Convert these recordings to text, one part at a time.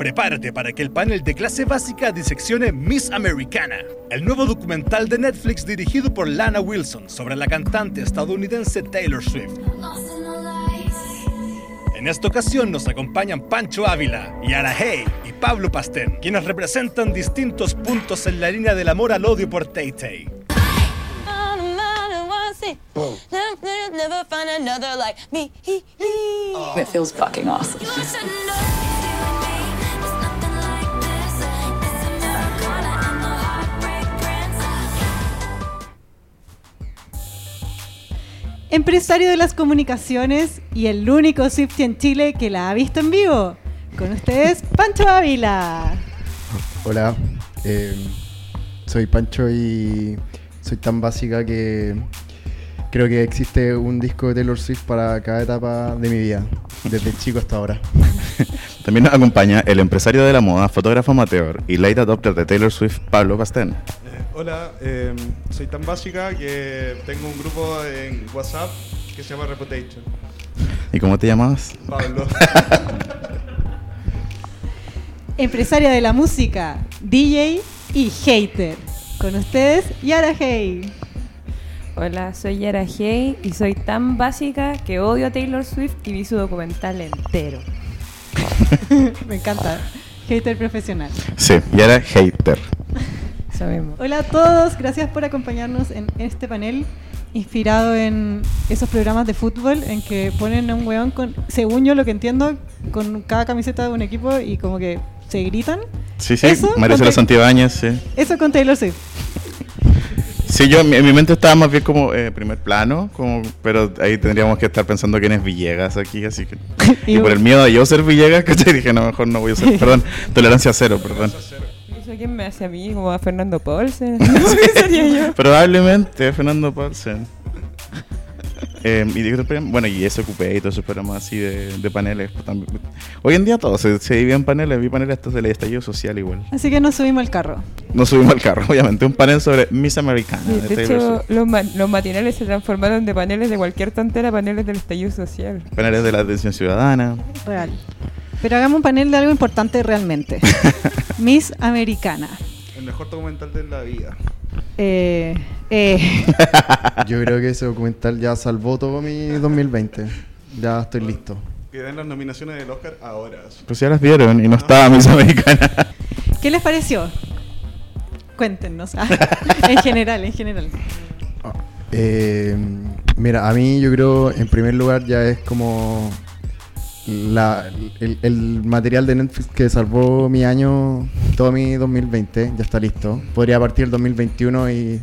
Prepárate para que el panel de clase básica diseccione Miss Americana, el nuevo documental de Netflix dirigido por Lana Wilson sobre la cantante estadounidense Taylor Swift. En esta ocasión nos acompañan Pancho Ávila, Yara Hey y Pablo Pastén, quienes representan distintos puntos en la línea del amor al odio por Tay Tay. It feels fucking awesome. Empresario de las comunicaciones y el único Swifty en Chile que la ha visto en vivo. Con ustedes, Pancho Ávila. Hola, eh, soy Pancho y soy tan básica que creo que existe un disco de Taylor Swift para cada etapa de mi vida, desde chico hasta ahora. También nos acompaña el empresario de la moda, fotógrafo amateur y late adopter de Taylor Swift, Pablo Pastén. Eh, hola, eh, soy tan básica que tengo un grupo en WhatsApp que se llama Reputation. ¿Y cómo te llamabas? Pablo. Empresaria de la música, DJ y hater. Con ustedes, Yara Hey. Hola, soy Yara Hey y soy tan básica que odio a Taylor Swift y vi su documental entero. Me encanta. Hater profesional. Sí, y era hater. Hola a todos, gracias por acompañarnos en este panel inspirado en esos programas de fútbol en que ponen a un weón con, según yo lo que entiendo, con cada camiseta de un equipo y como que se gritan. Sí, sí, con- Santibáñez, sí. Eso con Taylor Swift. Sí, yo en mi, en mi mente estaba más bien como eh, primer plano, como, pero ahí tendríamos que estar pensando quién es Villegas aquí, así que... y por el miedo de yo ser Villegas, que te dije, no, mejor no voy a ser... Perdón, tolerancia cero, perdón. ¿Y eso quién me hace a mí? Como a Fernando Paulsen. ¿Qué sería yo? Probablemente Fernando Paulsen. Eh, y programa- bueno, y ese ocupé y todos esos programas así de, de paneles. pues, también. Hoy en día todo se, se divide en paneles. Vi paneles hasta del estallido social igual. Así que nos subimos al carro. No subimos al carro, obviamente. Un panel sobre Miss Americana. Sí, de de hecho, los, ma- los matinales se transformaron de paneles de cualquier tontera a paneles del estallido social. Paneles de la atención ciudadana. Real. Pero hagamos un panel de algo importante realmente. Miss Americana. El mejor documental de la vida. Eh, eh, Yo creo que ese documental ya salvó todo mi 2020. Ya estoy listo. Que den las nominaciones del Oscar ahora. Pues ya las vieron y no estaba Miss Americana. ¿Qué les pareció? Cuéntenos. Ah, en general, en general. Eh, mira, a mí yo creo, en primer lugar, ya es como la, el, el material de Netflix que salvó mi año, todo mi 2020, ya está listo. Podría partir el 2021 y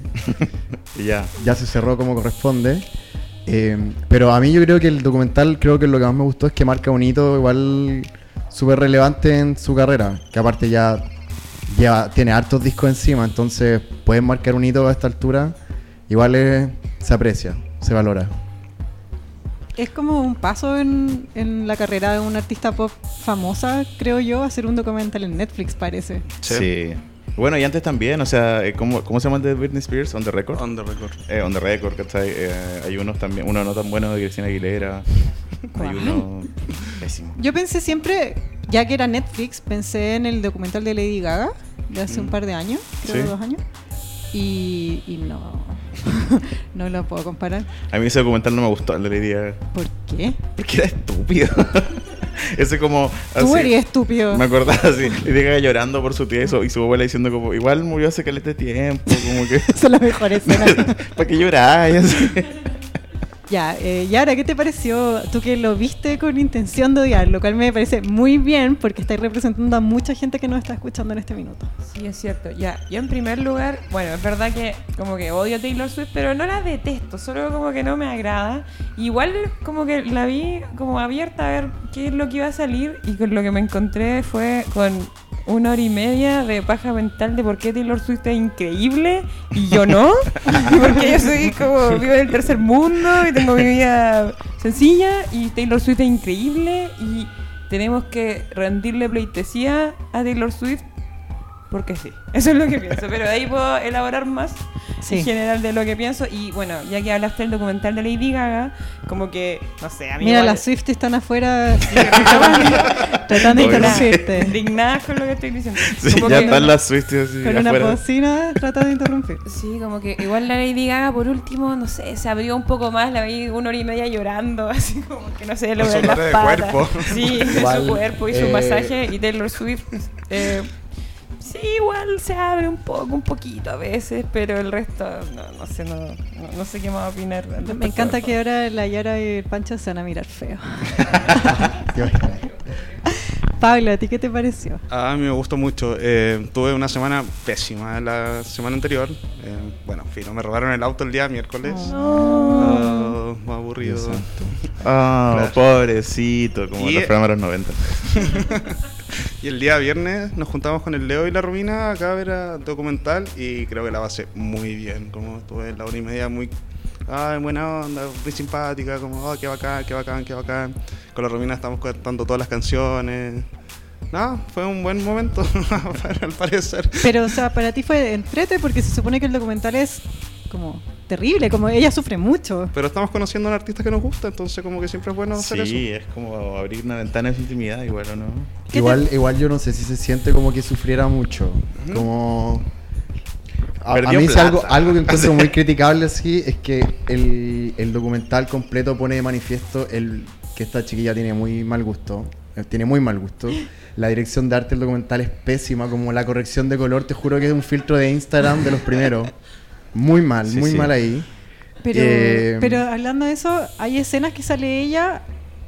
Y ya. ya se cerró como corresponde. Eh, pero a mí yo creo que el documental, creo que lo que más me gustó es que marca un hito igual súper relevante en su carrera. Que aparte ya lleva, tiene hartos discos encima, entonces pueden marcar un hito a esta altura. Igual es- se aprecia, se valora. Es como un paso en, en la carrera de una artista pop famosa, creo yo, hacer un documental en Netflix, parece. Sí. Bueno, y antes también, o sea, eh, ¿cómo, cómo se llama el de Britney Spears? ¿On the Record? On the record. Eh, on the Record, ¿cachai? Eh, hay unos también, uno no tan bueno de Cristina Aguilera. Hay uno pésimo. Yo pensé siempre, ya que era Netflix, pensé en el documental de Lady Gaga de hace un par de años, creo Sí. dos años. Y, y no, no lo puedo comparar. A mí ese documental no me gustó, el de Lady ¿Por qué? Porque era estúpido. ese como... Tú así, eres estúpido. Me acordaba así, Lady Gaga llorando por su tía y su, y su abuela diciendo como, igual murió hace caleta de tiempo, como que... Esa es la mejor escena. ¿Para qué lloráis? Ya, eh, Yara, ¿qué te pareció? Tú que lo viste con intención de odiar, lo cual me parece muy bien porque estáis representando a mucha gente que nos está escuchando en este minuto. Sí, es cierto. Ya, yo en primer lugar, bueno, es verdad que como que odio a Taylor Swift, pero no la detesto, solo como que no me agrada. Igual como que la vi como abierta a ver qué es lo que iba a salir y con lo que me encontré fue con una hora y media de paja mental de por qué Taylor Swift es increíble y yo no. y porque yo soy como vivo en el tercer mundo y tengo mi vida sencilla y Taylor Swift es increíble y tenemos que rendirle pleitesía a Taylor Swift porque sí. Eso es lo que pienso. Pero de ahí puedo elaborar más Sí. en general de lo que pienso. Y bueno, ya que hablaste del documental de Lady Gaga, como que, no sé, a mí Mira, igual- las Swift están afuera tratando de interrumpirte. indignadas con lo que estoy diciendo. Sí, Como ya que- están las Swifties así Con una bocina tratando de interrumpir. Sí, como que igual la Lady Gaga por último, no sé, se abrió un poco más, la vi una hora y media llorando, así como que no sé, su duelen las de patas. cuerpo. Sí, de su cuerpo y su eh, masaje y Taylor Swift. eh, sí, igual se abre un poco, un poquito a veces, pero el resto, no, no sé, no, no, no sé qué más opinar. Me encanta que ahora la Yara y el Pancho se van a mirar feo. Pablo, ¿a ti qué te pareció? A mí me gustó mucho. Eh, tuve una semana pésima la semana anterior. Eh, bueno, en fin, me robaron el auto el día miércoles. Ah, más aburrido. Dios Ah, Claro. pobrecito, como Y- los programas de los 90. Y el día viernes nos juntamos con el Leo y la Romina acá a ver a documental y creo que la pasé muy bien. Como estuve en la hora y media muy ay, buena onda, muy simpática, como oh, qué bacán, qué bacán, qué bacán. Con la Romina estamos cantando todas las canciones. Nada, fue un buen momento, al parecer. Pero, o sea, para ti fue entrete porque se supone que el documental es como terrible, como ella sufre mucho. Pero estamos conociendo a un artista que nos gusta, entonces como que siempre es bueno hacer eso. Sí, es como abrir una ventana de su intimidad, igual no. ¿Qué Igual, igual yo no sé si se siente como que sufriera mucho. Como. A, a Perdió plata. mí sí algo, algo que encuentro muy criticable así es que el, el documental completo pone de manifiesto el que esta chiquilla tiene muy mal gusto. eh, Tiene muy mal gusto. La dirección de arte del documental es pésima, como la corrección de color, te juro que es un filtro de Instagram de los primeros. Muy mal, Sí, muy sí. mal ahí. Pero, Eh, pero hablando de eso, hay escenas que sale ella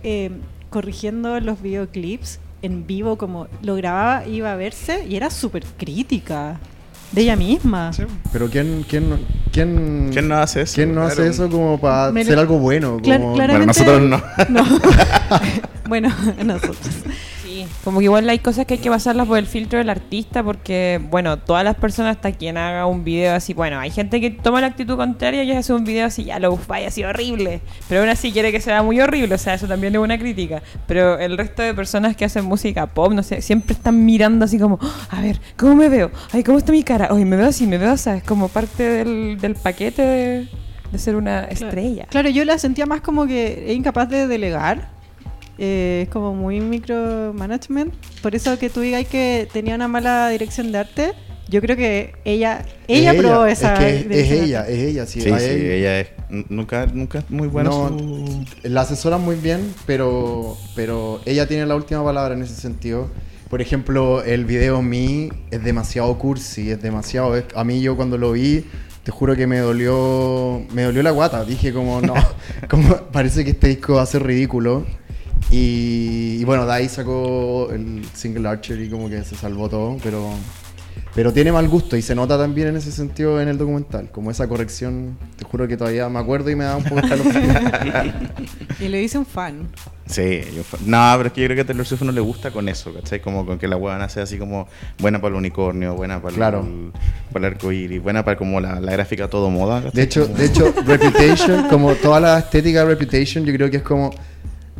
eh, corrigiendo los videoclips en vivo, como lo grababa, iba a verse y era súper crítica de ella misma. Sí. Pero ¿quién, quién, quién, ¿Quién no hace eso? ¿quién no hace eso como para hacer algo bueno? Como- Bueno, nosotros no. No. bueno, nosotros. Sí, como que igual hay cosas que hay que pasarlas por el filtro del artista porque, bueno, todas las personas, hasta quien haga un video así, bueno, hay gente que toma la actitud contraria y hace un video así, ya lo vaya así horrible, pero aún así quiere que sea muy horrible, o sea, eso también es una crítica, pero el resto de personas que hacen música pop, no sé, siempre están mirando así como, "Oh, a ver, ¿cómo me veo? Ay, ¿cómo está mi cara? Oye, me veo así, me veo así, es como parte del, del paquete de, de ser una estrella. Claro, yo la sentía más como que es incapaz de delegar. Eh, es como muy micromanagement. Por eso que tú digas que tenía una mala dirección de arte. Yo creo que ella, ella Es probó ella, esa. Es que es, ella, es ella. Sí, Sí, a sí, él- ella es. Nunca, nunca es muy buena No, su. La asesora muy bien, pero, pero ella tiene la última palabra en ese sentido. Por ejemplo, el video Me es demasiado cursi, es demasiado... es- a mí yo cuando lo vi, te juro que me dolió me dolió la guata. Dije como, no, como parece que este disco va a ser ridículo. Y, y bueno, de ahí sacó el single Archer y como que se salvó todo, pero... Pero tiene mal gusto y se nota también en ese sentido en el documental. Como esa corrección, te juro que todavía me acuerdo y me da un poco de. Y le dice un fan. Sí, yo no, pero es que yo creo que a Taylor Swift no le gusta con eso, ¿cachai? Como con que la huevona sea así como buena para el unicornio, buena para Claro. el, para el arcoíris, buena para como la, la gráfica todo moda. ¿cachai? De hecho, Como- de hecho, Reputation, como toda la estética de Reputation, yo creo que es como.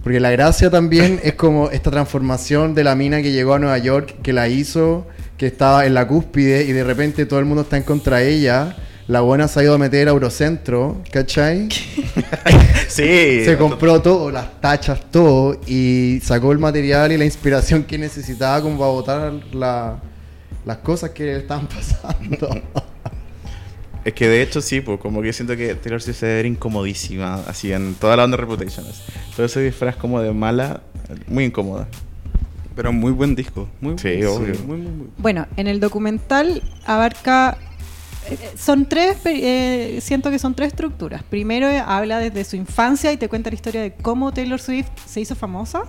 Porque la gracia también es como esta transformación de la mina que llegó a Nueva York, que la hizo, que estaba en la cúspide y de repente todo el mundo está en contra de ella. La buena se ha ido a meter a Eurocentro, ¿cachai? sí, Se compró todo, las tachas, todo, y sacó el material y la inspiración que necesitaba como para botar la- las cosas que le estaban pasando. Es que de hecho sí, pues como que siento que Taylor Swift se debe ver incomodísima, así en toda la onda de Reputation. Todo ese disfraz como de mala, muy incómoda. Pero muy buen disco. Muy, Sí, obvio. Muy, muy, muy. Bueno, en el documental abarca. eh, Son tres, eh, siento que son tres estructuras. Primero eh, habla desde su infancia y te cuenta la historia de cómo Taylor Swift se hizo famosa.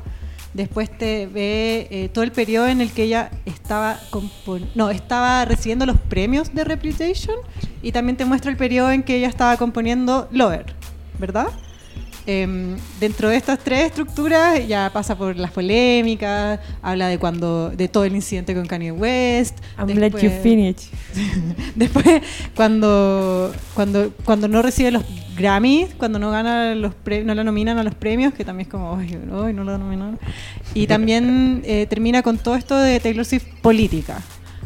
Después te ve eh, todo el periodo en el que ella estaba no, estaba recibiendo los premios de Reputation y también te muestra el periodo en que ella estaba componiendo Lover, ¿verdad? Em, dentro de estas tres estructuras ya pasa por las polémicas, habla de cuando de todo el incidente con Kanye West. I'm let you después- finish. Después, cuando, cuando, cuando no recibe los Grammys, cuando no gana los pre- no la nominan a los premios, que también es como, ay, ay, no la nominaron. Y también eh, termina con todo esto de Taylor Swift política.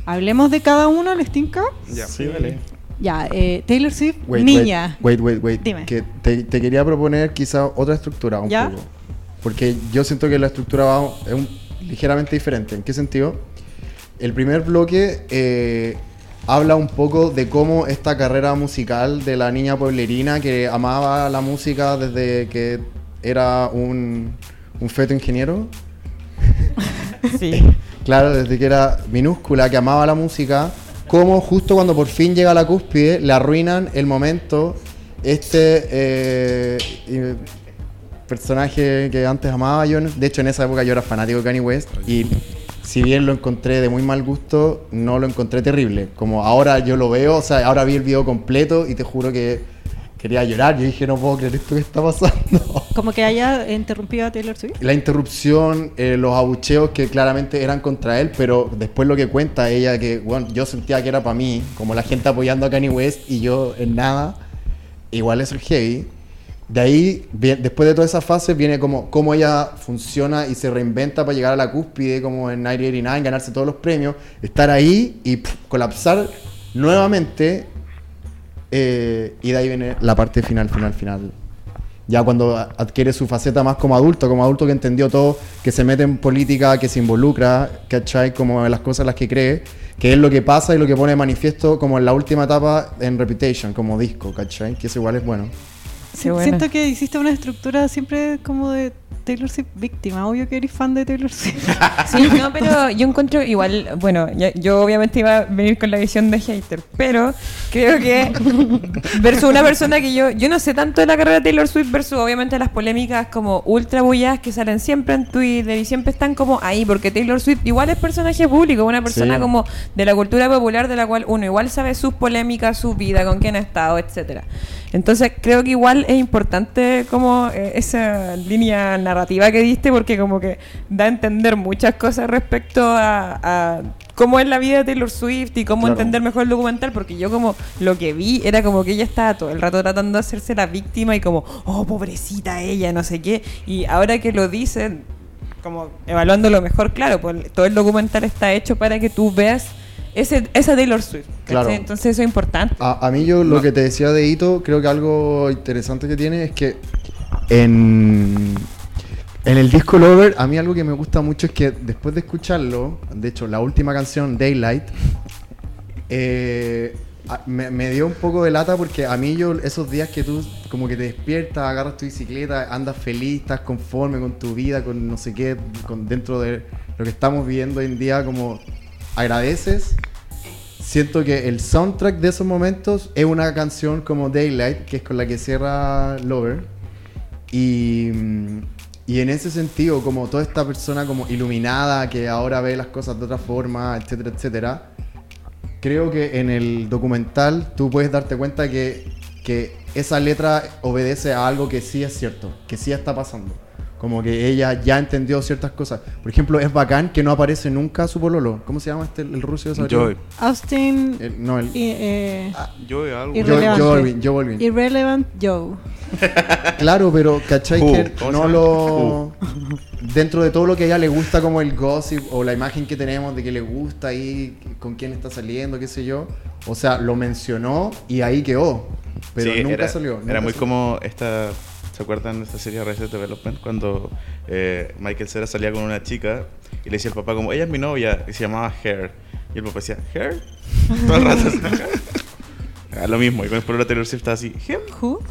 Hablemos de cada uno, ¿les tinca? Ya. Sí, dale. Ya, eh, Taylor Swift, Wait, niña. Wait, wait, wait. Dime. Que te, te quería proponer quizá otra estructura un ¿Ya? poco. Porque yo siento que la estructura va es un- ligeramente diferente. ¿En qué sentido? El primer bloque eh, habla un poco de cómo esta carrera musical de la niña pueblerina que amaba la música desde que era un, un feto ingeniero. Sí. Claro, desde que era minúscula, que amaba la música, como justo cuando por fin llega a la cúspide, le arruinan el momento este eh, personaje que antes amaba yo. De hecho, en esa época yo era fanático de Kanye West y si bien lo encontré de muy mal gusto, no lo encontré terrible. Como ahora yo lo veo, o sea, ahora vi el video completo y te juro que quería llorar. Yo dije, no puedo creer esto que está pasando. Como que haya interrumpido a Taylor Swift. La interrupción, eh, los abucheos que claramente eran contra él, pero después lo que cuenta ella, que bueno, yo sentía que era para mí, como la gente apoyando a Kanye West y yo en nada, igual eso es heavy. De ahí, bien- después de toda esa fase, viene como cómo ella funciona y se reinventa para llegar a la cúspide, como en 1989, ganarse todos los premios, estar ahí y pff, colapsar nuevamente. Eh, y de ahí viene la parte final, final, final ya cuando adquiere su faceta más como adulto, como adulto que entendió todo, que se mete en política, que se involucra, ¿cachai? Como en las cosas en las que cree, que es lo que pasa y lo que pone de manifiesto como en la última etapa en Reputation, como disco, ¿cachai? Que eso igual es bueno. Siento que hiciste una estructura siempre como de Taylor Swift víctima. Obvio que eres fan de Taylor Swift. Sí, no, pero yo encuentro igual, bueno, ya- yo obviamente iba a venir con la visión de hater, pero creo que versus una persona que yo, yo no sé tanto de la carrera de Taylor Swift versus obviamente las polémicas como ultra bulladas que salen siempre en Twitter y siempre están como ahí, porque Taylor Swift igual es personaje público, una persona Sí. como de la cultura popular de la cual uno igual sabe sus polémicas, su vida, con quién ha estado, etcétera. Entonces creo que igual es importante como eh, esa línea narrativa que diste porque como que da a entender muchas cosas respecto a, a cómo es la vida de Taylor Swift y cómo Claro. entender mejor el documental porque yo como lo que vi era como que ella estaba todo el rato tratando de hacerse la víctima y como, oh, pobrecita ella, no sé qué. Y ahora que lo dicen, como evaluándolo mejor, claro, pues todo el documental está hecho para que tú veas ese, esa Taylor Swift. Entonces eso es importante. A, a mí yo lo que te decía de Ito, creo que algo interesante que tiene es que en, en el disco Lover, a mí algo que me gusta mucho es que después de escucharlo, de hecho la última canción, Daylight, eh, me, me dio un poco de lata porque a mí yo esos días que tú como que te despiertas, agarras tu bicicleta, andas feliz, estás conforme con tu vida, con no sé qué, con dentro de lo que estamos viviendo hoy en día, como agradeces siento que el soundtrack de esos momentos es una canción como Daylight, que es con la que cierra Lover. Y, mm, y en ese sentido, como toda esta persona como iluminada, que ahora ve las cosas de otra forma, etcétera, etcétera, creo que en el documental tú puedes darte cuenta que, que esa letra obedece a algo que sí es cierto, que sí está pasando. Como que ella ya entendió ciertas cosas. Por ejemplo, es bacán que no aparece nunca su pololo. ¿Cómo se llama este, el ruso de? Joy. Austin. El- no, el, y, eh, Joy algo. Y Joe. Joe Joe. Irrelevant Joe. Claro, pero ¿cachai que ¿cómo se no lo... Dentro de todo lo que a ella le gusta como el gossip o la imagen que tenemos de que le gusta ahí, con quién está saliendo, qué sé yo. O sea, lo mencionó y ahí quedó. Pero Sí, nunca era, salió. Era muy salió. como esta. ¿Se acuerdan de esta serie Arrested Development? Cuando eh, Michael Cera salía con una chica y le decía al papá, como, ella es mi novia, y se llamaba Hair. Y el papá decía, ¿Hair? Todo el rato. Ah, lo mismo, y con el pueblo de Taylor Swift estaba así, ¿Him? Who?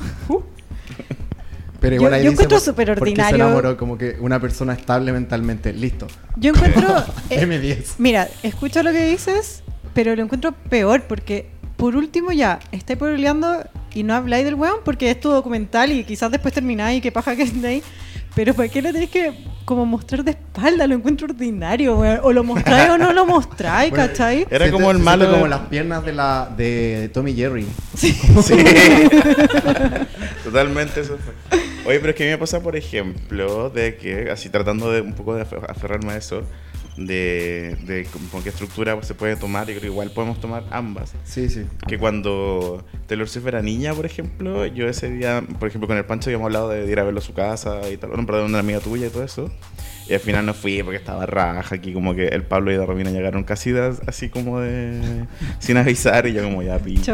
Pero Yo- igual ahí yo encuentro súper ordinario. se enamoró como que una persona estable mentalmente. Listo. Yo encuentro. eh, M10. mira, escucho lo que dices, pero lo encuentro peor porque, por último, ya estáis pololeando y no habláis del weón porque es tu documental y quizás después termináis y qué paja que estéis. Pero ¿para qué le tenéis que como mostrar de espalda? Lo encuentro ordinario, weón. O lo mostráis o no lo mostráis, Bueno, ¿cachai? Era como el malo como las piernas de la de Tommy Jerry. Sí. Totalmente eso fue. Oye, pero es que a mí me pasa, por ejemplo, de que, así tratando de un poco de afer- aferrarme a eso, de, de con qué estructura se puede tomar. Yo creo que igual podemos tomar ambas. Sí, sí. Que cuando Taylor Swift era niña, por ejemplo, yo ese día, por ejemplo, con el Pancho habíamos hablado de ir a verlo a su casa y tal, bueno, perdón, una amiga tuya y todo eso. Y al final no fui porque estaba raja aquí, como que el Pablo y la Romina llegaron casi de- así como de... sin avisar y yo como ya pico.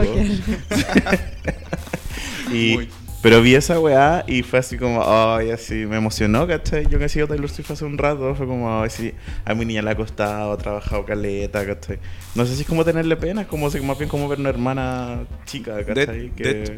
Y, Muy. Pero vi esa weá y fue así como, ay, así, me emocionó, ¿cachai? Yo que he sido Taylor Swift hace un rato, fue como, ay, sí, a mi niña le ha costado, ha trabajado caleta, ¿cachai? No sé si es como tenerle pena, es como más bien como ver una hermana chica, ¿cachai? que de-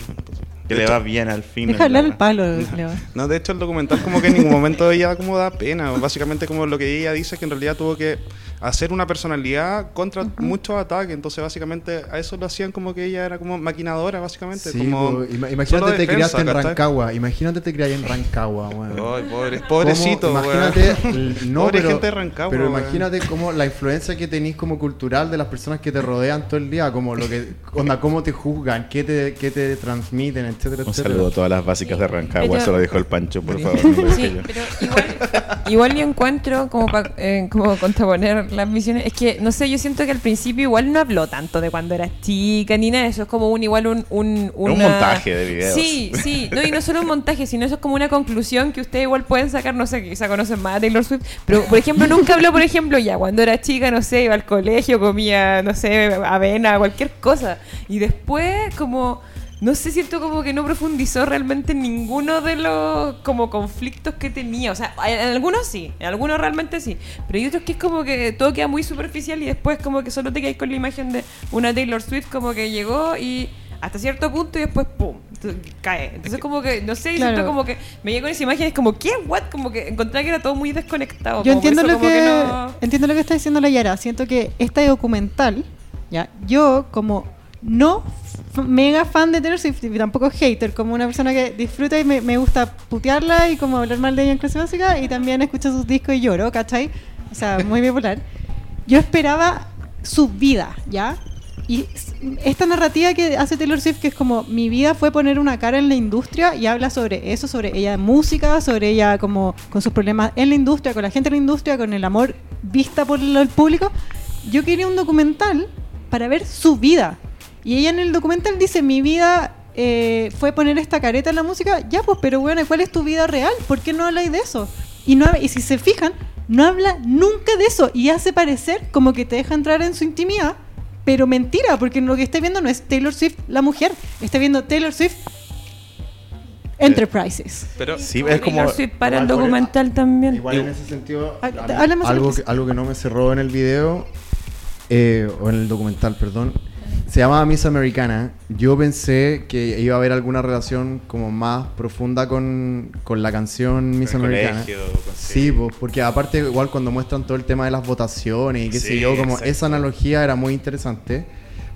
que de le hecho- va bien al fin. Deja hablar el palo, Leo. No, de hecho el documental como que en ningún momento ella como da pena. Básicamente como lo que ella dice es que en realidad tuvo que hacer una personalidad contra muchos ataques. Entonces básicamente a eso lo hacían como que ella era como maquinadora básicamente. Sí, como po, ima- solo imagínate te defensa, criaste en. Rancagua. Imagínate te criaste en Rancagua, weón. Ay, pobre, pobrecito. Imagínate, no, Pobre pero, gente de Rancagua, pero weón. imagínate como la influencia que tenés como cultural de las personas que te rodean todo el día, como lo que, onda, cómo te juzgan, qué te, qué te transmiten, etcétera, Un etcétera. saludo a todas las básicas de Rancagua, Pero- eso lo dijo el Pancho, por favor. Sí, pero igual, igual yo encuentro como para como contraponer las misiones. Es que, no sé, yo siento que al principio igual no habló tanto de cuando eras chica ni nada eso. Es como un igual un... Un, un una- montaje de videos. Sí, sí. No, y no solo un montaje, sino eso es como una conclusión que ustedes igual pueden sacar, no sé, quizá conocen más a Taylor Swift. Pero, por ejemplo, nunca habló, por ejemplo, ya cuando era chica, no sé, iba al colegio, comía, no sé, avena, cualquier cosa. Y después, como... No sé, siento como que no profundizó realmente en ninguno de los como conflictos que tenía. O sea, en algunos sí, en algunos realmente sí. Pero hay otros que es como que todo queda muy superficial y después como que solo te quedas con la imagen de una Taylor Swift como que llegó y hasta cierto punto y después ¡pum! cae. Entonces como que, no sé, Claro. siento como que me llegó con esa imagen y es como, ¿qué? ¿What? Como que encontré que era todo muy desconectado. Yo entiendo eso lo que, no- entiendo lo que está diciendo la Yara. Siento que este documental, ya, yo como no mega fan de Taylor Swift y tampoco hater, como una persona que disfruta y me, gusta putearla y como hablar mal de ella en clase básica y también escucho sus discos y lloro, ¿cachai? O sea, muy bipolar. Yo esperaba su vida, ¿ya? Y esta narrativa que hace Taylor Swift, que es como mi vida fue poner una cara en la industria y habla sobre eso, sobre ella en música, sobre ella como con sus problemas en la industria, con la gente en la industria, con el amor vista por el público. Yo quería un documental para ver su vida. Y ella en el documental dice, mi vida eh, fue poner esta careta en la música. Ya, pues, pero bueno, ¿cuál es tu vida real? ¿Por qué no habláis de eso? Y, no, y si se fijan, no habla nunca de eso y hace parecer como que te deja entrar en su intimidad, pero mentira, porque lo que está viendo no es Taylor Swift la mujer, está viendo Taylor Swift Enterprises. Pero Sí, es como... Taylor Swift para el Igual documental también. Igual en ese sentido, Ah, a mí- más algo, sobre que, algo que no me cerró en el video, eh, o en el documental, perdón, se llamaba Miss Americana. Yo pensé que iba a haber alguna relación como más profunda con, con la canción Miss Con Americana. colegio, con- Sí, pues, porque aparte igual cuando muestran todo el tema de las votaciones y qué sé Sí, yo, como exacto. esa analogía era muy interesante.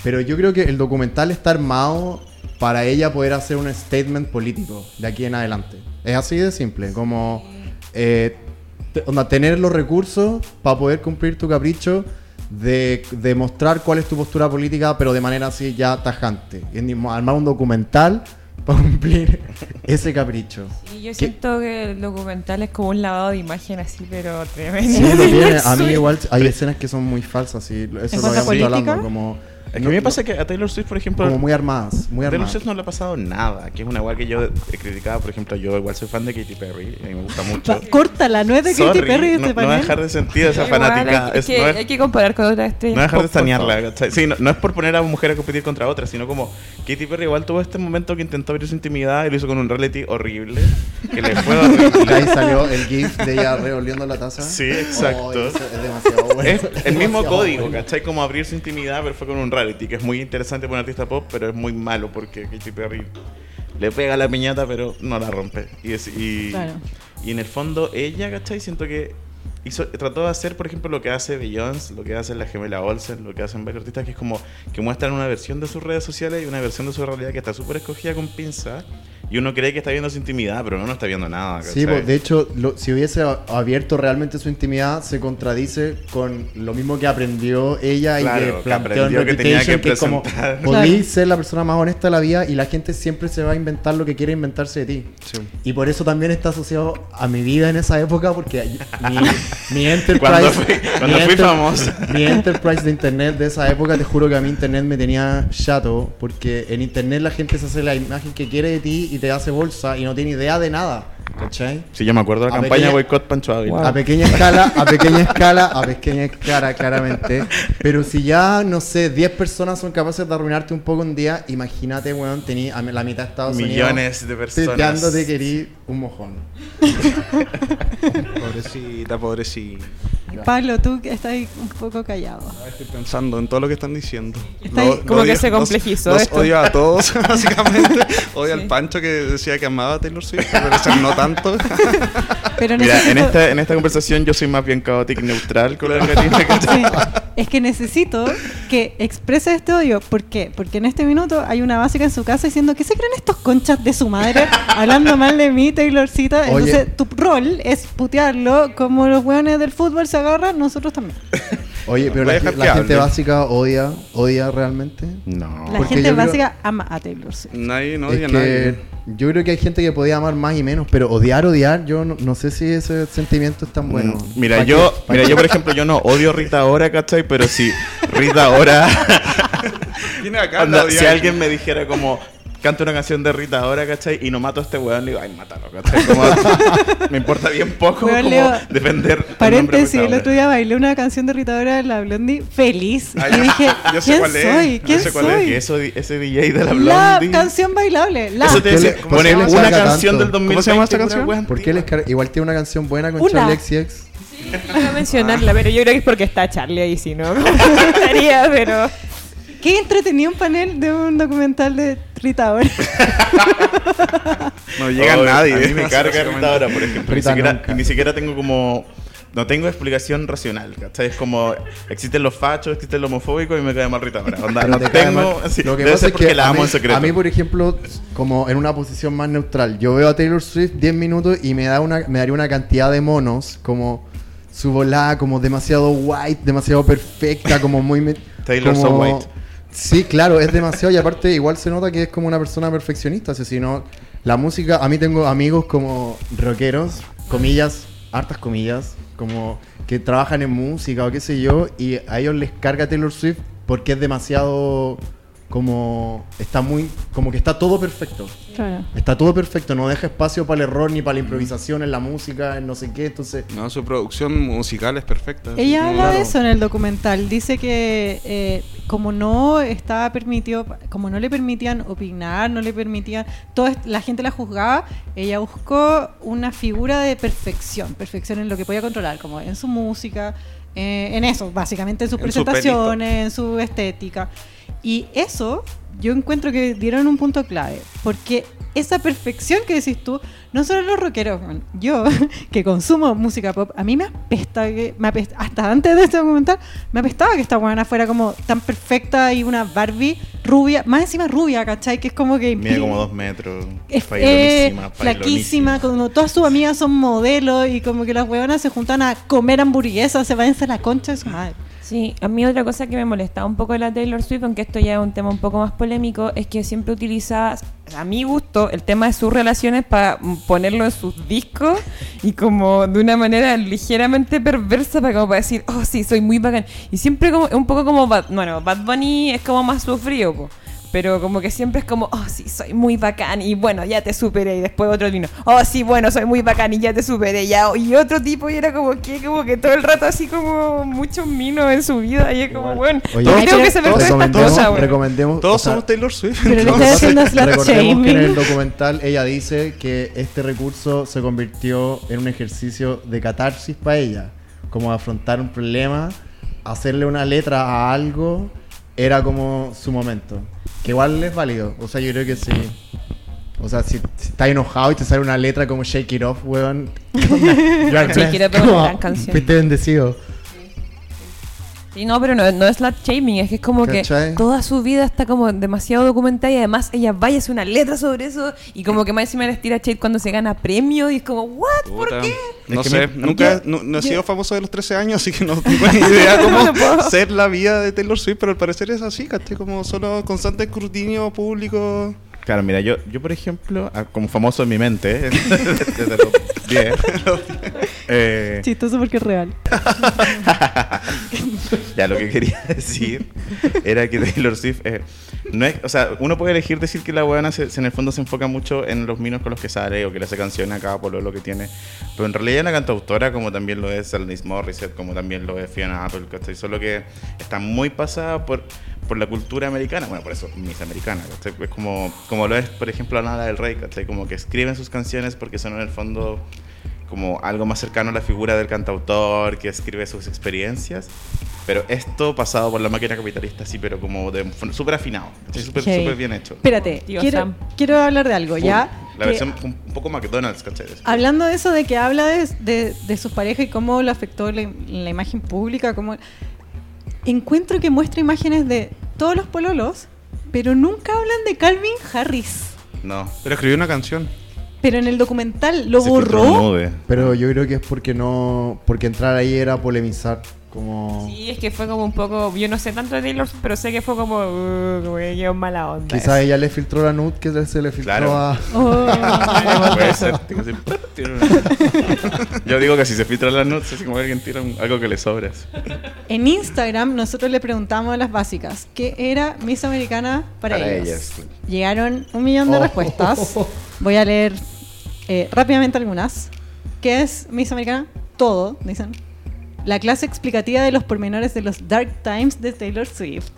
Pero yo creo que el documental está armado para ella poder hacer un statement político de aquí en adelante. Es así de simple, como eh, onda, tener los recursos para poder cumplir tu capricho de, de mostrar cuál es tu postura política, pero de manera así ya tajante. Armar un documental para cumplir ese capricho. Y yo ¿Qué? siento que el documental es como un lavado de imagen así, pero tremendo. Sí, lo tiene. A mí igual hay escenas que son muy falsas, y eso lo habíamos estado hablando, política? como, que no- a mí me no- pasa que a Taylor Swift, por ejemplo... como muy armadas, muy A Taylor armadas. Swift no le ha pasado nada, que es una igual que yo he criticado, por ejemplo, yo igual soy fan de Katy Perry, a mí me gusta mucho. Va, Córtala, no es de Katy Sorry, Perry de no, este no va a dejar de sentir esa Igual fanática. hay, es- que, no es- hay que comparar con otras estrellas. No dejar de sanearla. Sí, no, no es por poner a mujer a competir contra otra, sino como Katy Perry igual tuvo este momento que intentó abrir su intimidad y lo hizo con un reality horrible, que le fue horrible. Ahí salió el gif de ella revolviendo la taza. Sí, exacto. Oh, es demasiado bueno. Es el mismo código, bueno. ¿cachai? Como abrir su intimidad, pero fue con un reality, que es muy interesante para un artista pop, pero es muy malo porque Katy Perry le pega la piñata, pero no la rompe. Y, es- y, Claro. y en el fondo, ella, ¿cachai? Siento que hizo, trató de hacer, por ejemplo, lo que hace Beyoncé, lo que hace la gemela Olsen, lo que hacen varios artistas, que es como que muestran una versión de sus redes sociales y una versión de su realidad que está súper escogida con pinza y uno cree que está viendo su intimidad, pero no, no está viendo nada. Sí, ¿cachai? pues, de hecho, lo- si hubiese abierto realmente su intimidad, se contradice con lo mismo que aprendió ella Claro, y que que planteó en aprendió que tenía Reputation, que que, es como podéis ser la persona más honesta de la vida y la gente siempre se va a inventar lo que quiere inventarse de ti. Sí. Y por eso también está asociado a mi vida en esa época, porque mi, mi enterprise, Cuando fui- cuando mi fui famoso. mi enterprise de internet de esa época, te juro que a mí internet me tenía chato, porque en internet la gente se hace la imagen que quiere de ti y te hace bolsa y no tiene idea de nada, ¿cachai? Sí, yo me acuerdo de la A campaña pequeña- Boycott Pancho Ávila. A pequeña escala, a pequeña escala, a pequeña escala, claramente. Pero si ya, no sé, 10 personas son capaces de arruinarte un poco un día, imagínate, weón, tení a la mitad de Estados Unidos. Millones de personas. Tuiteándote que erí un mojón. Pobrecita, pobrecita. Pablo, tú que estás un poco callado. Estoy pensando en todo lo que están diciendo. Está ahí como que odio- se los- complejizó Los, esto. odio a todos, básicamente. Odio Sí. al Pancho que decía que amaba a Taylor Swift, pero ese no tanto. Pero Mira, en esta, en esta conversación yo soy más bien caótico y neutral con la. ¿cachai? Sí, es que necesito que exprese este odio. ¿Por qué? Porque en este minuto hay una básica en su casa diciendo que se creen estos conchas de su madre hablando mal de mí, Taylorcita. Oye. Entonces, tu rol es putearlo como los hueones del fútbol se agarran, nosotros también. Oye, pero la, gente hable. básica odia, odia realmente. No. La Porque gente creo- básica ama a Taylor Swift. Nadie, no es odia a que nadie. yo creo que hay gente que podía amar más y menos, pero odiar, odiar, yo no, no sé si ese sentimiento es tan bueno. Mm, Mira, ¿Pa' yo, mira, yo por ejemplo, yo no odio a Rita Ora, ¿cachai? Pero si Rita Ora, Viene acá, odia. si alguien me dijera como, canta una canción de Rita Ora, ¿cachai? Y no mato a este weón, le digo, ay, mátalo, ¿cachai? Como, me importa bien poco Weón, como Leo, defender. Paréntesis, el otro día bailé una canción de Rita Ora de la Blondie feliz. Ah, y dije, yo sé ¿quién cuál es, soy? yo ¿Quién sé cuál es. Soy? Y eso, di- ese DJ de la La Blondie. canción bailable. La. Eso te ¿Por qué decía, le- por pone una canción tanto? del 2020. ¿Cómo se llama esta canción? ¿Por qué les Igual tiene una canción buena con Una. Charlie XCX. Iba a mencionarla, pero yo creo que es porque está Charlie ahí, si no, estaría, pero... Qué entretenido un panel de un documental de Rita Ora. No llega Oh, nadie. A mí me carga. Rita Ora, por ejemplo. Rita ni, siquiera, nunca. ni siquiera tengo como. No tengo explicación racional, ¿cachai? Es como. Existen los fachos, existen los homofóbicos y me cae mal Rita Ora. Onda, no te tengo. Lo que debe pasa ser es que la a amo mí, en secreto. a mí, por ejemplo, como en una posición más neutral, yo veo a Taylor Swift 10 minutos y me da una me daría una cantidad de monos como su volada como demasiado white, demasiado perfecta, como muy me- Taylor como- so white. Sí, claro, es demasiado y aparte igual se nota que es como una persona perfeccionista, o si no la música, a mí tengo amigos como rockeros, comillas, hartas comillas, como que trabajan en música o qué sé yo, y a ellos les carga Taylor Swift porque es demasiado como está muy como que está todo perfecto. Claro. Está todo perfecto, no deja espacio para el error ni para la improvisación en la música, en no sé qué, entonces No, su producción musical es perfecta. Ella habla de eso en el documental. Dice que eh, como no estaba permitido, como no le permitían opinar, no le permitían, toda la gente la juzgaba, ella buscó una figura de perfección, perfección en lo que podía controlar, como en su música, eh, en eso, básicamente en sus En su presentaciones, en su estética. Y eso yo encuentro que dieron un punto clave, porque esa perfección que decís tú, no solo los rockeros, bueno, yo que consumo música pop, a mí me apesta, que, me apesta- hasta antes de este documental, me apestaba que esta buena fuera como tan perfecta y una Barbie rubia, más encima rubia, ¿cachai? Que es como que... Mide como dos metros. Es eh, flaquísima, como todas sus amigas son modelos y como que las huevonas se juntan a comer hamburguesas, se van a la concha de su madre. Sí, a mí otra cosa que me molestaba un poco de la Taylor Swift, aunque esto ya es un tema un poco más polémico, es que siempre utiliza, a mi gusto, el tema de sus relaciones para ponerlo en sus discos y como de una manera ligeramente perversa para, como para decir, oh sí, soy muy bacán. Y siempre como, un poco como, Bad, bueno, Bad Bunny es como más sufrido, po. Pero como que siempre es como, oh sí, soy muy bacán y bueno, ya te superé. Y después otro vino, oh sí, bueno, soy muy bacán y ya te superé. Ya. Y otro tipo y era como que, como que todo el rato así como muchos minos en su vida. Y es como, bueno, Oye, todos tengo que saber todas estas recomendemos, cosas, bueno. recomendemos Todos o sea, somos Taylor Swift. Pero le está haciendo Recordemos que en el documental ella dice que este recurso se convirtió en un ejercicio de catarsis para ella, como afrontar un problema, hacerle una letra a algo, era como su momento. Que igual es válido, o sea, yo creo que sí. O sea, si, si estás enojado y te sale una letra como Shake It Off, weón. Shake It. Off es una gran canción. Fuiste bendecido. Sí, no, pero no, no es slut shaming, es que es como ¿Cachai? que toda su vida está como demasiado documentada y además ella vaya a hacer una letra sobre eso y como que más encima les tira shade cuando se gana premio y es como, ¿what? ¿Por qué? No Es que sé, nunca yo- no, no he yo- sido famoso de los 13 años, así que no tengo ni idea cómo No ser la vida de Taylor Swift, pero al parecer es así, ¿cachai? Como solo constante escrutinio público. Claro, mira, yo, yo por ejemplo, ah, como famoso en mi mente, desde los 10, eh, Chistoso porque es real. ya lo que quería decir era que Taylor Swift, eh, no es, o sea, uno puede elegir decir que la buena se, se en el fondo se enfoca mucho en los minos con los que sale o que le hace canciones a cada polo lo que tiene, pero en realidad es una cantautora como también lo es Alanis Morissette, como también lo es Fiona Apple, ¿cachai? Solo que está muy pasada por, por la cultura americana, bueno, por eso Miss Americana, ¿cachai? Es como, como lo es, por ejemplo, Lana del Rey, ¿cachai? Como que escriben sus canciones porque son en el fondo como algo más cercano a la figura del cantautor que escribe sus experiencias. Pero esto pasado por la máquina capitalista, sí, pero como de súper afinado, súper Ok. súper bien hecho. Espérate, quiero, Sam. quiero hablar de algo, Full. ¿ya? La Que- versión un, un poco McDonald's, ¿cachai? Hablando de eso, de que habla de, de- de sus parejas y cómo lo afectó la, la imagen pública, cómo... encuentro que muestra imágenes de todos los pololos, pero nunca hablan de Calvin Harris. No. Pero escribió una canción. Pero en el documental lo Se borró. Pero yo creo que es porque no. Porque entrar ahí era polemizar. Como. Sí, es que fue como un poco, yo no sé tanto de Taylor, Swift, pero sé que fue como, uh, como que quedó mala onda. Quizás ella le filtró la nude que se le filtró Claro. a. Oh. Puede ser. Digo, así, tiene una- Yo digo que si se filtra la nudes es como que alguien tira un- algo que le sobra. En Instagram nosotros le preguntamos a las básicas qué era Miss Americana para, Para ellos. ellas. Llegaron un millón de Oh. respuestas. Voy a leer eh, rápidamente algunas. ¿Qué es Miss Americana? Todo, dicen. La clase explicativa de los pormenores de los Dark Times de Taylor Swift.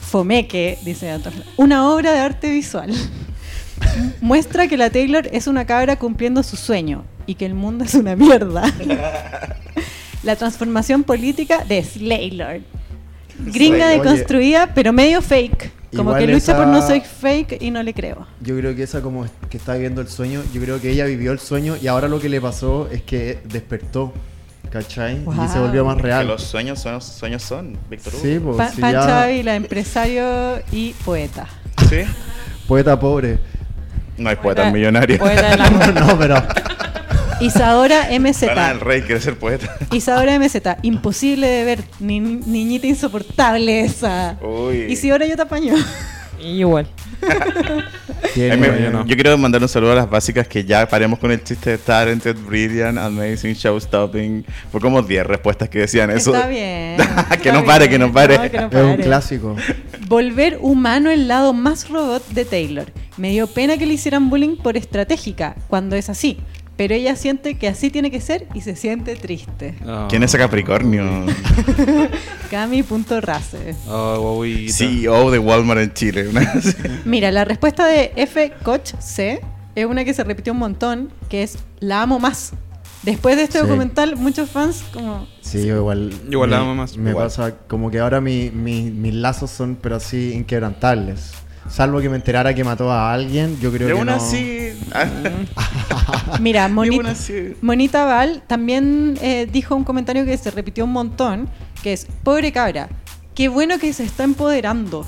Fomeque, dice otra. Una obra de arte visual. Muestra que la Taylor es una cabra cumpliendo su sueño y que el mundo es una mierda. La transformación política de Slaylord. Gringa Oye. deconstruida, pero medio fake. Como Igual que lucha por no ser fake y no le creo. Yo creo que esa como que está viviendo el sueño, yo creo que ella vivió el sueño y ahora lo que le pasó es que despertó, ¿cachai? Wow. Y se volvió más Que real. los sueños son, sueños son, Víctor Hugo. Sí, pues Pa- si ya- Ávila, empresario y poeta. ¿Sí? poeta pobre. No hay poetas millonarios. Poeta del amor. no, pero Isadora MZ. Del Rey quiere ser poeta. Isadora MZ. Imposible de ver. Ni, niñita insoportable esa. Uy. Isidora yo te apaño. Y igual. tiene- Ay, me- yo no. Yo quiero mandar un saludo a las básicas que ya paremos con el chiste de Talented, Brilliant, Amazing, Showstopping. Fue como 10 respuestas que decían eso. Está bien. Que está no pare, que bien. no pare. que no es un pare. clásico. Volver humano el lado más robot de Taylor. Me dio pena que le hicieran bullying por estratégica, cuando es así. Pero ella siente que así tiene que ser y se siente triste. ¿Quién es ese Capricornio? Cami.race. Oh, guaguita. CEO de Walmart en Chile. Mira, la respuesta de F. Coach C es una que se repitió un montón, que es la amo más. Después de este Sí. documental, muchos fans como... Sí, yo igual. Igual la me- amo más. Me Igual. pasa como que ahora mi- mi- mis lazos son, pero así, inquebrantables. Salvo que me enterara que mató a alguien, yo creo De que una no. ah, Mira, una. Monita Val también eh, dijo un comentario que se repitió un montón, que es, pobre cabra, qué bueno que se está empoderando.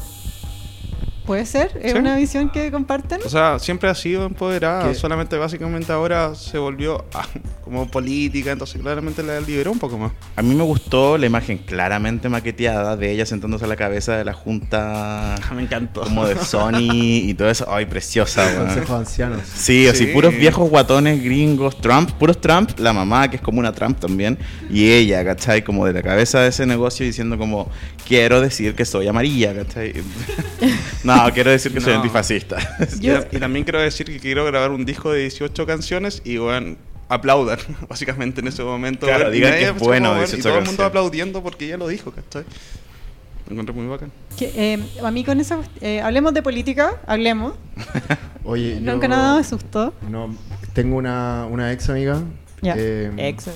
¿Puede ser? ¿Es Sí. una visión que comparten? O sea, siempre ha sido empoderada, ¿Qué? solamente básicamente ahora se volvió ah, como política, entonces claramente la liberó un poco más. A mí me gustó la imagen claramente maqueteada de ella sentándose a la cabeza de la junta Me encantó. como de Sony y todo eso. Ay, preciosa. Consejos ancianos. Sí, así Sí. puros viejos guatones gringos, Trump, puros Trump, la mamá que es como una Trump también, y ella, ¿cachai? Como de la cabeza de ese negocio diciendo como, quiero decir que soy amarilla, ¿cachai? no, quiero decir que soy No. antifascista. Yo- Y, y también quiero decir que quiero grabar un disco de 18 canciones y, bueno, aplaudan, básicamente en ese momento. Claro, y digan nadie que es bueno como, 18 Y todo el mundo canciones. aplaudiendo porque ella lo dijo, ¿cachai? Lo encontré muy bacán. Que, eh, a mí con esa... eh, hablemos de política, hablemos. Oye, yo- Nunca nada me asustó. No, tengo una, una ex amiga. Ya. eh, Ex.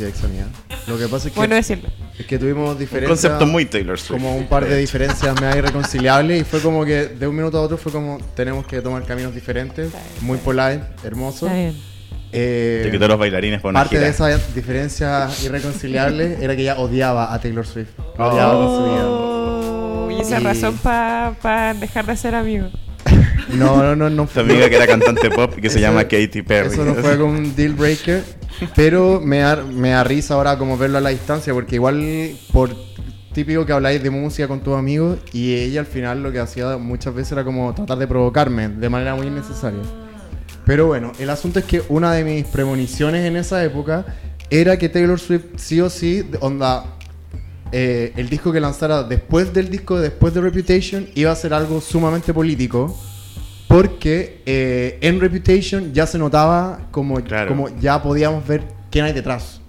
Sí, ex amiga. Lo que pasa es que, Bueno decirlo. es que tuvimos Un diferencias. concepto muy Taylor Swift. Como un par de diferencias medio irreconciliables y fue como que de un minuto a otro fue como tenemos que tomar caminos diferentes. Bien, Muy está polite, hermoso. Está bien. eh, Te quitó los bailarines por una parte gira. de esa diferencia irreconciliable era que ella odiaba a Taylor Swift. Odiaba con su vida. Oh, y esa Y- razón para dejar de ser amigo. No, no, no, no. Tu amiga que era cantante pop y que se llama Katy Perry. Eso no fue como un deal breaker, pero me da, me da risa ahora como verlo a la distancia, porque igual por típico que habláis de música con tus amigos y ella al final lo que hacía muchas veces era como tratar de provocarme de manera muy innecesaria. Pero bueno, el asunto es que una de mis premoniciones en esa época era que Taylor Swift sí o sí, onda, eh, el disco que lanzara después del disco, después de Reputation, iba a ser algo sumamente político. Porque eh, en Reputation ya se notaba como, Claro. como ya podíamos ver quién hay detrás.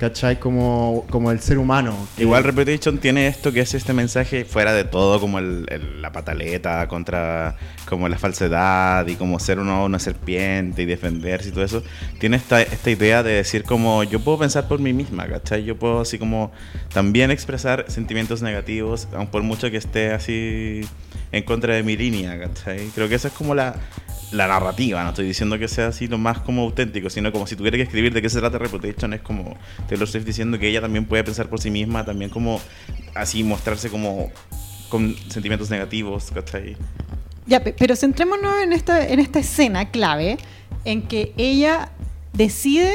¿Cachai? Como, como el ser humano. Igual Reputation tiene esto que es este mensaje fuera de todo, como el- la pataleta contra como la falsedad y como ser uno una serpiente y defenderse y todo eso. Tiene esta, esta idea de decir como yo puedo pensar por mí misma, ¿cachai? Yo puedo así como también expresar sentimientos negativos, aun por mucho que esté así en contra de mi línea, ¿cachai? Creo que esa es como la, la narrativa, no estoy diciendo que sea así lo más como auténtico, sino como si tuviera que escribir de qué se trata Reputation, es como Taylor Swift diciendo que ella también puede pensar por sí misma, también como así mostrarse como con sentimientos negativos, ¿cachai? Ya, pe- pero centrémonos en esta, en esta escena clave en que ella decide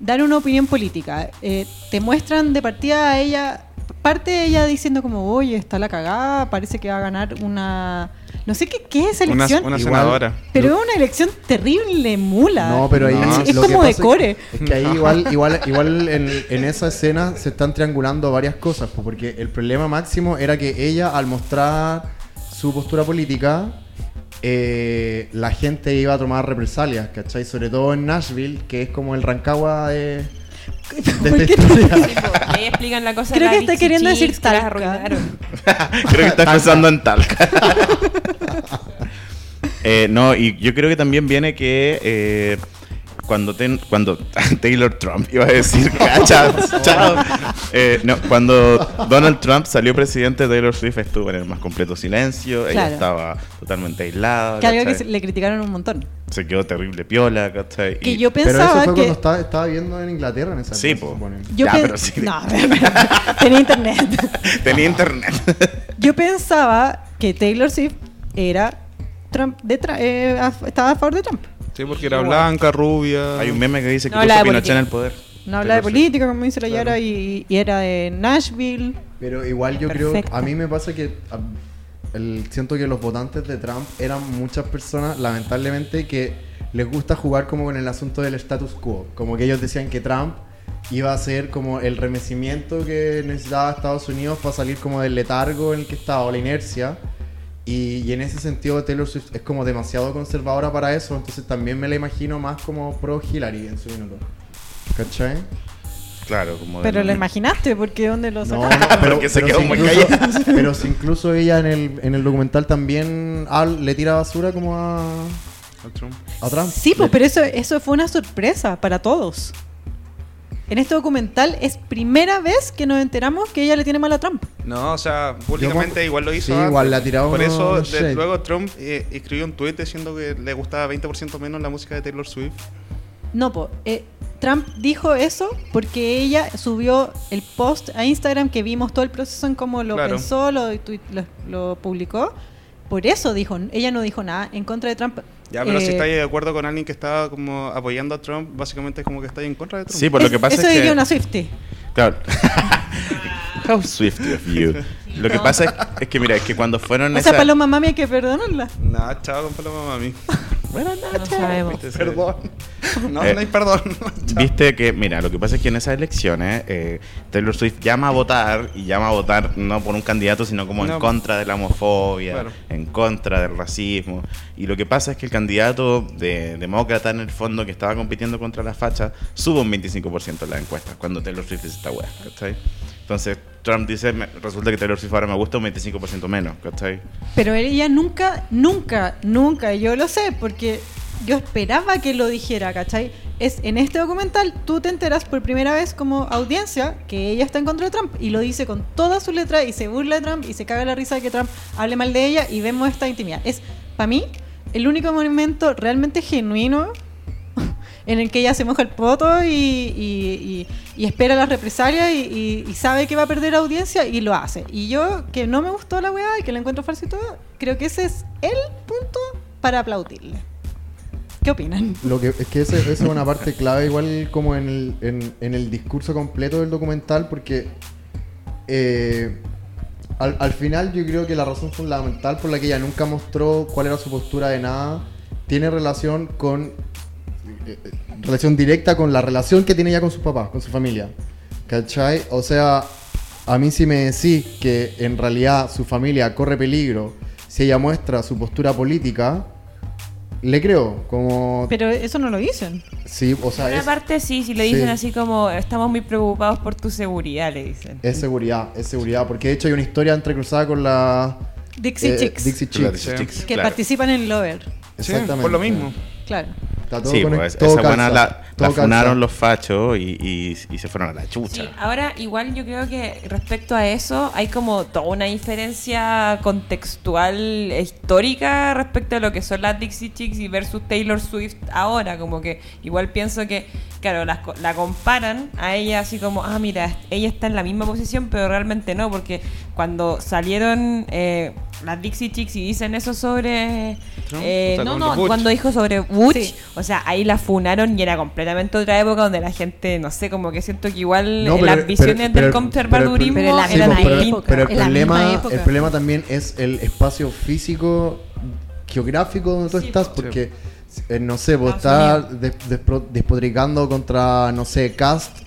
dar una opinión política. Eh, te muestran de partida a ella, parte de ella diciendo como, oye, está la cagada, parece que va a ganar una... No sé qué, qué es Una, elección, una senadora. pero es una elección terrible, mula. No, pero ahí No, es lo que como pasa de core. Es que ahí igual, igual, igual en, en esa escena se están triangulando varias cosas, pues, porque el problema máximo era que ella al mostrar su postura política, eh, la gente iba a tomar represalias, ¿cachai? Sobre todo en Nashville, que es como el Rancagua de, de ¿Por qué ahí explican la cosa Creo que está queriendo decir Talca. Creo que estás pensando en Talca. Eh, no, y yo creo que también viene que eh, cuando, ten- cuando Taylor Trump iba a decir, cacha, chao. Eh, no, cuando Donald Trump salió presidente, Taylor Swift estuvo en el más completo silencio. Ella Claro. estaba totalmente aislada. Que algo que se- le criticaron un montón. Se quedó terrible piola, ¿cachai? Que Y- yo Pero eso pensaba fue que... cuando estaba, estaba viviendo en Inglaterra en esa Sí, época, po. Yo Ya, pen- pero sí. No, tenía internet. Tenía internet. Yo pensaba que Taylor Swift era Trump de Tra- eh, estaba a favor de Trump. Sí, porque era blanca, rubia. Hay un meme que dice que No puso habla a de Pinochet política. en el poder. No habla de política, como dice la Claro. Yara, y, y era de Nashville. Pero igual yo Perfecto. creo, a mí me pasa que a- el- siento que los votantes de Trump eran muchas personas, lamentablemente, que les gusta jugar como con el asunto del status quo. Como que ellos decían que Trump iba a ser como el remecimiento que necesitaba Estados Unidos para salir como del letargo en el que estaba, o la inercia. Y, y en ese sentido Taylor Swift es como demasiado conservadora para eso, entonces también me la imagino más como pro Hillary en su minuto. ¿Cachai? Claro, como Pero lo imaginaste, porque ¿dónde lo sacaste? no, pero, Porque se pero quedó si muy incluso, callada. pero si incluso ella en el, en el documental también le tira basura como a, Trump. a Trump. Sí, pues, pero eso, eso fue una sorpresa para todos. En este documental es primera vez que nos enteramos que ella le tiene mal a Trump. No, o sea, públicamente Yo- igual lo hizo. sí, antes. igual le ha tirado Por eso, de- shade. luego Trump eh, escribió un tweet diciendo que le gustaba 20% menos la música de Taylor Swift. No, po, eh, Trump dijo eso porque ella subió el post a Instagram que vimos todo el proceso en cómo lo Claro. pensó, lo, lo publicó. Por eso dijo, ella no dijo nada en contra de Trump. Ya, pero si Eh, estáis de acuerdo con alguien que está como apoyando a Trump, básicamente es como que estáis en contra de Trump. Sí, por lo es- que pasa eso es diría que... una Swiftie. Claro. How Swifty of you. Lo que pasa es, es que, mira, es que cuando fueron O sea, esa- Paloma Mami hay que perdonarla. Nah, chao con Paloma Mami. Buenas No noches. sabemos. Perdón. No, Eh, no hay perdón. Chao. Viste que, mira, lo que pasa es que en esas elecciones eh, Taylor Swift llama a votar y llama a votar no por un candidato, sino como en No. contra de la homofobia, Claro. en contra del racismo. Y lo que pasa es que el candidato de demócrata en el fondo que estaba compitiendo contra la facha sube un 25% en las encuestas cuando Taylor Swift dice esta weá, ¿cachai? Entonces Trump dice, resulta que Taylor Swift ahora me gusta un 25% menos, ¿cachai? Pero ella nunca, nunca, nunca, yo lo sé, porque yo esperaba que lo dijera, ¿cachai? Es en este documental tú te enteras por primera vez como audiencia que ella está en contra de Trump y lo dice con toda su letra y se burla de Trump y se caga la risa de que Trump hable mal de ella y vemos esta intimidad. Es, para mí, el único momento realmente genuino en el que ella se moja el poto y, y- y- y espera las represalias y, sabe que va a perder audiencia y lo hace. Y yo, que no me gustó la weá y que la encuentro falsa y todo, creo que ese es el punto para aplaudirle. ¿Qué opinan? Lo que es que esa es una parte clave igual como en el, en, en el discurso completo del documental porque eh, al, al final yo creo que la razón fundamental por la que ella nunca mostró cuál era su postura de nada tiene relación con eh, eh, relación directa con la relación que tiene ella con sus papás, con su familia. ¿Cachai? O sea, a mí si me decís que en realidad su familia corre peligro si ella muestra su postura política, le creo, como... Pero eso no lo dicen. Sí, o sea, Por una es, parte sí, si le dicen Sí. así como estamos muy preocupados por tu seguridad, le dicen. es seguridad, es seguridad. Porque de hecho hay una historia entrecruzada con la... Dixie eh, Chicks, Dixie Chicks. Que claro. participan en Lover. Sí, Exactamente. por lo mismo. Claro. Está todo Sí, pues todo esa buena calza, la, todo la funaron los fachos y, y- y se fueron a la chucha. Sí, ahora igual yo creo que respecto a eso hay como toda una diferencia contextual e histórica respecto a lo que son las Dixie Chicks y versus Taylor Swift ahora, como que igual pienso que, claro, las co- la comparan a ella así como, ah, mira, ella está en la misma posición, pero realmente no, porque cuando salieron eh, las Dixie Chicks y dicen eso sobre... Eh, o sea, no, no, Butch. cuando dijo sobre Butch, Sí. o sea, ahí la funaron y era completamente otra época donde la gente, no sé, como que siento que igual No, pero- las visiones pero- del conservadurismo pero- pero la Sí, eran pues, pero, el la problema, el problema también es el espacio físico, geográfico donde tú Sí, estás, po. porque eh, no sé, vos estás des- despro- despotricando contra, no sé, Cast.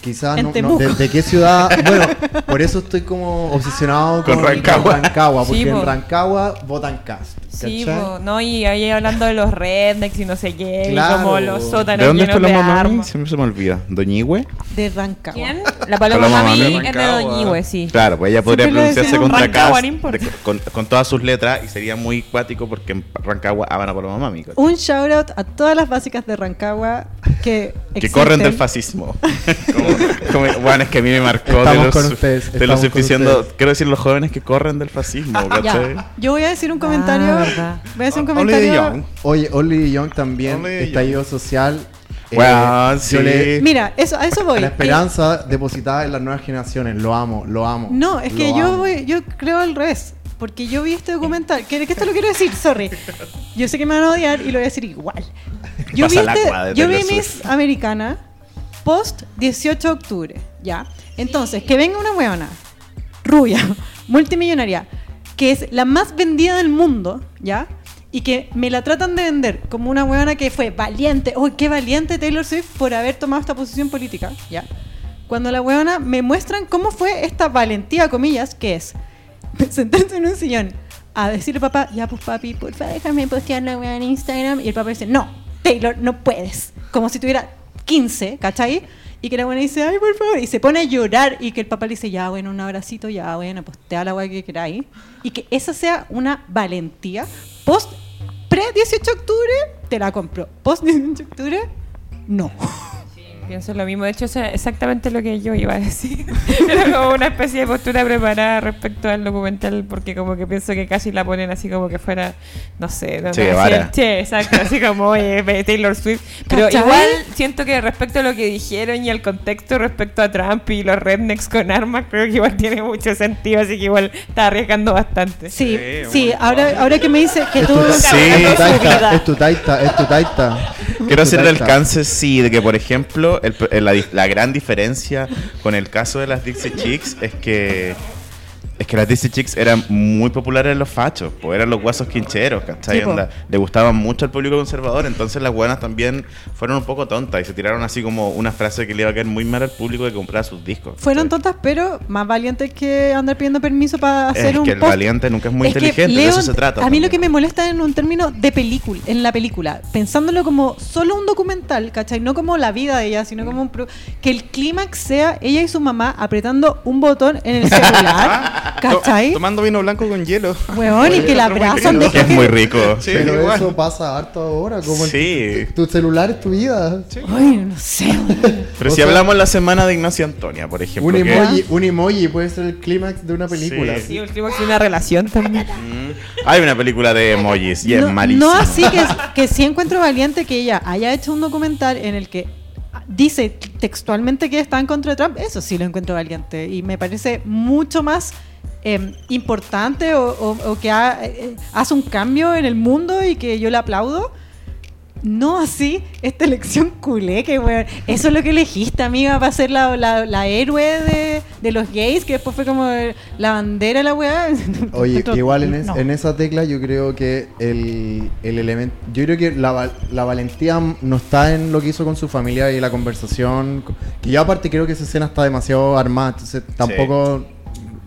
Quizás no, de, de qué ciudad. bueno, por eso estoy como obsesionado Con Rancagua. Rancagua, porque Sí, en Rancagua votan Cast. Sí, ¿cachai? po, no, y ahí hablando de los rednecks y no sé qué, Claro. y como los sótanos ¿De dónde fue la mamá? Siempre se me olvida. ¿Doñigüe? De Rancagua. ¿Quién? La paloma, mami es de. Doñihue, sí. Claro, pues ella podría pronunciarse contra de- con, con todas sus letras y sería muy cuático porque en Rancagua aman a Paloma Mami. ¿cachai? Un shout out a todas las básicas de Rancagua que, Que corren del fascismo. como, como- bueno, es que a mí me marcó Estamos de los, con ustedes, de los diciendo, quiero decir los jóvenes que corren del fascismo, ¿cachai? Ya, yo voy a decir un comentario. Verdad. voy a decir un Only the comentario. young. Oye, Only Young también, Only the estallido social. eh, yo sí. le- Mira, eso, a eso voy. La esperanza depositada en las nuevas generaciones. Lo amo, lo amo. No, es que yo voy, yo creo al revés. Porque yo vi este documental, que, que esto lo quiero decir, sorry. Yo sé que me van a odiar y lo voy a decir igual. Yo vi, Pasa el este- yo vi Miss. Americana post 18 de octubre, ¿ya? Entonces, que venga una weona, rubia, multimillonaria, que es la más vendida del mundo, ¿ya? Y que me la tratan de vender como una weona que fue valiente, uy, qué valiente Taylor Swift por haber tomado esta posición política, ¿ya? Cuando la weona me muestran cómo fue esta valentía, comillas, que es sentarse en un sillón a decirle papá, ya pues papi, porfa déjame postear la weá en Instagram. Y el papá dice, no, Taylor, no puedes. Como si tuviera 15, ¿cachai? Y que la buena dice, ay, por favor, y se pone a llorar y que el papá le dice, ya, bueno, un abracito, ya, bueno, postea la weá que queráis. Y que esa sea una valentía. Post, pre-18 de octubre, te la compro. Post-18 de octubre, no. Pienso lo mismo. De hecho, eso es exactamente lo que yo iba a decir. Era como una especie de postura preparada respecto al documental, porque como que pienso que casi la ponen así como que fuera, no sé, no, Che Che, exacto, así como oye, ve Taylor Swift. Pero ¿Cachai? igual siento que respecto a lo que dijeron y al contexto respecto a Trump y los rednecks con armas, creo que igual tiene mucho sentido, así que igual está arriesgando bastante. Sí, Sí, ahora, ahora que me dice que tú... Sí. Es tu taita, es tu taita. Quiero hacer el alcance, sí, de que, por ejemplo, la gran diferencia con el caso de las Dixie Chicks es que es que las Dixie Chicks eran muy populares en los fachos, pues eran los guasos quincheros, ¿cachai? Sí, le gustaban mucho al público conservador, entonces las buenas también fueron un poco tontas y se tiraron así como una frase que le iba a caer muy mal al público que comprara sus discos. Fueron tontas, pero más valientes que andar pidiendo permiso para hacer Es un que el post. valiente nunca es muy Es inteligente, de eso se trata. A mí también. lo que me molesta en un término de película, en la película, pensándolo como solo un documental, ¿cachai? No como la vida de ella, sino como un... pro- que el clímax sea ella y su mamá apretando un botón en el celular ¿Cachai? Tomando vino blanco con hielo. Weón, y que la abrazan de Que es muy rico. Sí, Pero igual. eso pasa harto ahora. Como el- Sí. tu celular es tu vida. Ay, no sé. Pero O si sea- hablamos la semana de Ignacio Antonia, por ejemplo. Un emoji, un emoji puede ser el clímax de una película. Sí. Sí, el clímax de una relación también. Mm. Hay una película de emojis y es malísima. no así que, que sí encuentro valiente que ella haya hecho un documental en el que dice textualmente que está en contra de Trump. Eso sí lo encuentro valiente. Y me parece mucho más eh, importante o, o- o que ha- eh, hace un cambio en el mundo y que yo le aplaudo. No así, esta elección culé, que weón. Eso es lo que elegiste, amiga, para ser la, la, la héroe de, de los gays, que después fue como la bandera de la weá. Oye, que igual en, es- No. en esa tecla yo creo que el, el elemento... Yo creo que la, val- la valentía no está en lo que hizo con su familia y la conversación. Que yo aparte creo que esa escena está demasiado armada, entonces tampoco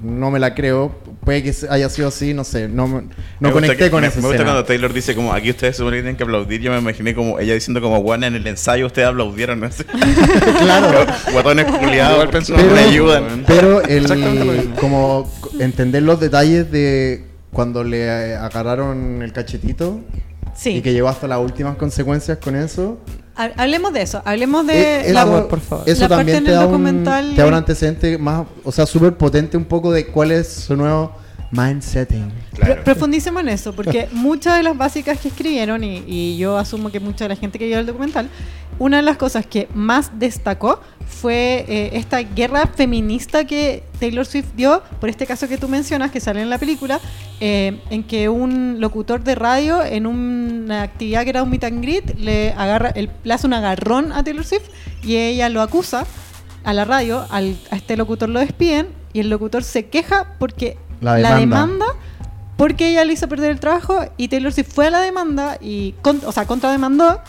no me la creo. Puede que haya sido así, no sé, no, me- no Me conecté que- con me, esa me gusta escena. cuando Taylor dice como aquí ustedes supone que tienen que aplaudir. Yo me imaginé como ella diciendo como bueno en el ensayo ustedes aplaudieron, no claro. Guatones culiados, Pero, me ayudan. pero el, como entender los detalles de cuando le agarraron el cachetito Sí. y que llegó hasta las últimas consecuencias con eso. Ha- Hablemos de eso, hablemos de Eh, la, eso, por favor. eso la parte también en te el da, un, te da un antecedente más, o sea, súper potente un poco de cuál es su nuevo mindsetting. Claro. Pro- Profundicemos en eso, porque muchas de las básicas que escribieron, y, y yo asumo que mucha de la gente que vio el documental, una de las cosas que más destacó fue eh, esta guerra feminista que Taylor Swift dio, por este caso que tú mencionas, que sale en la película, eh, en que un locutor de radio en una actividad que era un meet and greet le, agarra, el, le hace un agarrón a Taylor Swift y ella lo acusa a la radio, al- a este locutor lo despiden y el locutor se queja porque La la demanda. demanda porque ella le hizo perder el trabajo y Taylor Swift fue a la demanda y, con- o sea, contrademandó,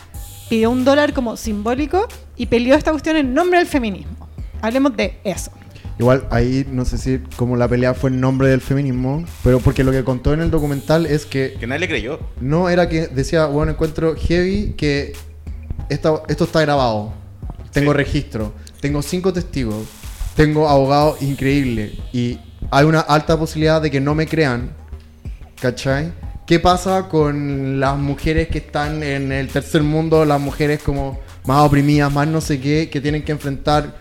pidió un dólar como simbólico y peleó esta cuestión en nombre del feminismo. Hablemos de eso. Igual ahí no sé si como la pelea fue en nombre del feminismo, pero porque lo que contó en el documental es que Que nadie le creyó. no era que decía, bueno, encuentro heavy que esta- esto está grabado, tengo Sí. registro, tengo cinco testigos, tengo abogados increíbles y hay una alta posibilidad de que no me crean, ¿cachai? ¿Qué pasa con las mujeres que están en el tercer mundo, las mujeres como más oprimidas, más no sé qué, que tienen que enfrentar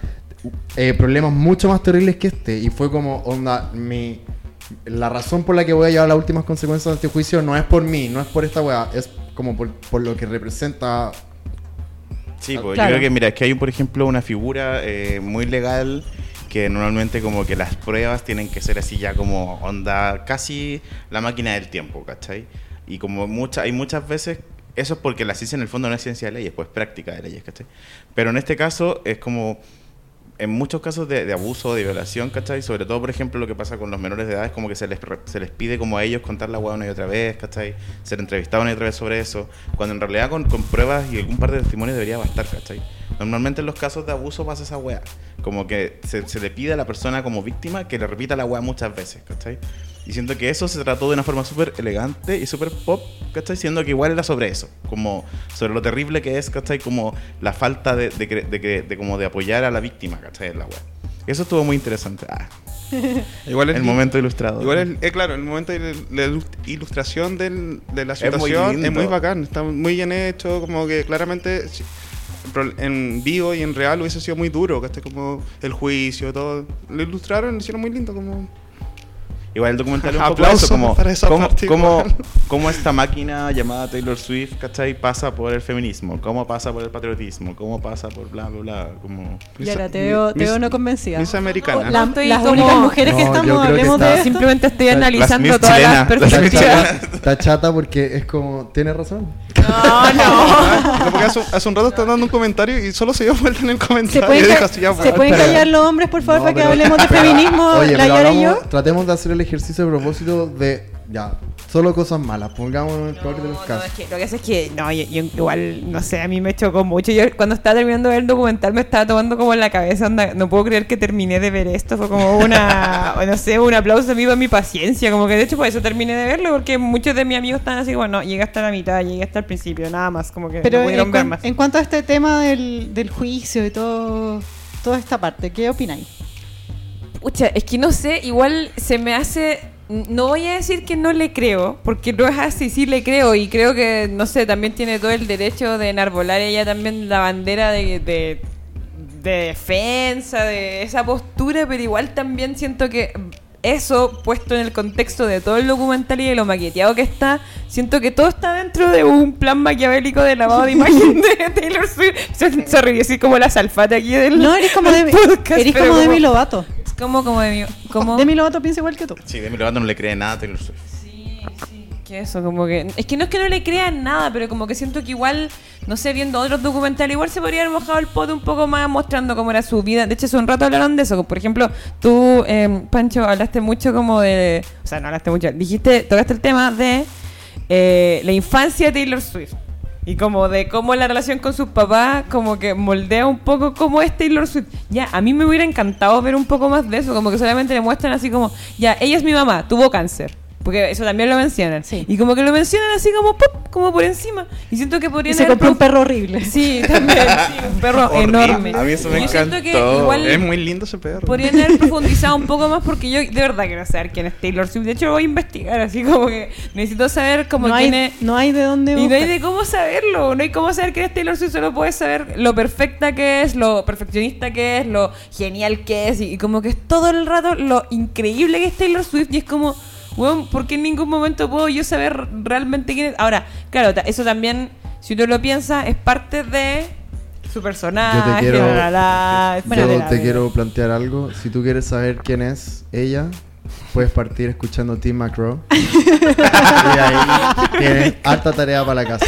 eh, problemas mucho más terribles que este? Y fue como, onda, mi, la razón por la que voy a llevar las últimas consecuencias de este juicio no es por mí, no es por esta weá, es como por, por lo que representa. Sí, pues Claro. yo creo que, mira, es que hay, por ejemplo, una figura eh, muy legal que normalmente como que las pruebas tienen que ser así ya como onda casi la máquina del tiempo, ¿cachai? Y como mucha, hay muchas veces, eso es porque la ciencia en el fondo no es ciencia de leyes, pues práctica de leyes, ¿cachai? Pero en este caso es como, en muchos casos de, de abuso, de violación, ¿cachai? Sobre todo, por ejemplo, lo que pasa con los menores de edad es como que se les, se les pide como a ellos contar la hueá una y otra vez, ¿cachai? Ser entrevistados una y otra vez sobre eso, cuando en realidad con, con pruebas y algún par de testimonios debería bastar, ¿cachai? Normalmente en los casos de abuso pasa esa hueá, como que se, se le pide a la persona como víctima que le repita la hueá muchas veces, ¿cachai? Y siento que eso se trató de una forma súper elegante y súper pop, ¿cachai? Siendo que igual era sobre eso, como sobre lo terrible que es, ¿cachai? Como la falta de, de, de, como de apoyar a la víctima, ¿cachai? En la web. Eso estuvo muy interesante. Ah, Igual el li- momento ilustrado. Igual es, eh, claro, el momento de la ilustración del- de la Es muy situación es muy, lindo. bacán, está muy bien hecho, como que claramente en vivo y en real hubiese sido muy duro, que este como el juicio, todo. Lo ilustraron, lo hicieron muy lindo, como... Igual el documental es un poco eso, como cómo, cómo- cómo esta máquina llamada Taylor Swift, ¿cachai? Pasa por el feminismo, cómo pasa por el patriotismo, cómo pasa por bla, bla, bla, como... Y ahora te veo, te veo no convencida. Miss Americana. La- Estoy las como- únicas mujeres que No, yo estamos, creo que hablemos está- de esto. Simplemente estoy Las- las analizando Miss todas chilenas, las las Está perspectivas. chata, está chata porque es como, tiene razón. No, no. Ah, porque hace, hace un rato está dando un comentario y solo se dio vuelta en el ¿Se comentario. pueden, y dijo ca- ¿se pueden callar los hombres, por favor, No, para que hablemos de feminismo, Oye, la y yo? tratemos de hacer el ejercicio a propósito de, ya, solo cosas malas, pongamos en el peor de los No, no, casos. es que lo que pasa es que, no, yo, yo igual, no sé, a mí me chocó mucho. Yo cuando estaba terminando de ver el documental me estaba tomando como en la cabeza, onda, no puedo creer que terminé de ver esto. Fue como una, no sé, un aplauso a mí por mi paciencia. Como que de hecho por eso terminé de verlo, porque muchos de mis amigos están así, bueno, llegué hasta la mitad, llegué hasta el principio, nada más, como que Pero no en, pudieron ver cuan- más. en cuanto a este tema del, del juicio y todo, toda esta parte, ¿qué opináis? Pucha, es que no sé, igual se me hace. No voy a decir que no le creo, porque no es así, sí le creo. Y creo que, no sé, también tiene todo el derecho de enarbolar ella también la bandera de, de, de defensa, de esa postura, pero igual también siento que eso puesto en el contexto de todo el documental y de lo maqueteado que está, siento que todo está dentro de un plan maquiavélico de lavado de imagen de Taylor Swift. Sorry, así como la salfate aquí del No, eres como, de, podcast, eres pero como Demi Lovato. Como, como Demi, como... Demi Lovato piensa igual que tú. Sí, Demi Lovato no le cree nada a Taylor Swift. Sí, sí, que eso, como que... Es que no es que no le crean nada, pero como que siento que igual, no sé, viendo otros documentales, igual se podría haber mojado el pote un poco más mostrando cómo era su vida. De hecho, hace un rato hablaron de eso. Por ejemplo, tú, eh, Pancho, hablaste mucho como de... O sea, no hablaste mucho, dijiste, tocaste el tema de eh, la infancia de Taylor Swift. Y como de cómo la relación con sus papás como que moldea un poco cómo es Taylor Swift. Ya, a mí me hubiera encantado ver un poco más de eso, como que solamente le muestran así como, ya, ella es mi mamá, tuvo cáncer. Porque eso también lo mencionan. Sí. Y como que lo mencionan así como pop, como por encima. Y siento que Y podrían se haber compró un perro horrible. Sí, también, sí, un perro Horrible. enorme. A mí eso me Y yo siento que encantó. igual Es muy lindo ese perro. podrían haber profundizado un poco más porque yo de verdad quiero saber quién es Taylor Swift. De hecho, lo voy a investigar, así como que necesito saber cómo no, quién hay, no hay de dónde Y no hay buscar. de cómo saberlo, no hay cómo saber quién es Taylor Swift, solo puedes saber lo perfecta que es, lo perfeccionista que es, lo genial que es, y, y como que es todo el rato lo increíble que es Taylor Swift, y es como, weón, ¿por qué en ningún momento puedo yo saber realmente quién es? Ahora, claro, eso también, si uno lo piensa, es parte de su personaje, Yo te quiero- la, la, Yo te quiero plantear algo. Si tú quieres saber quién es ella, puedes partir escuchando Tim McGraw. y ahí tienes harta tarea para la casa.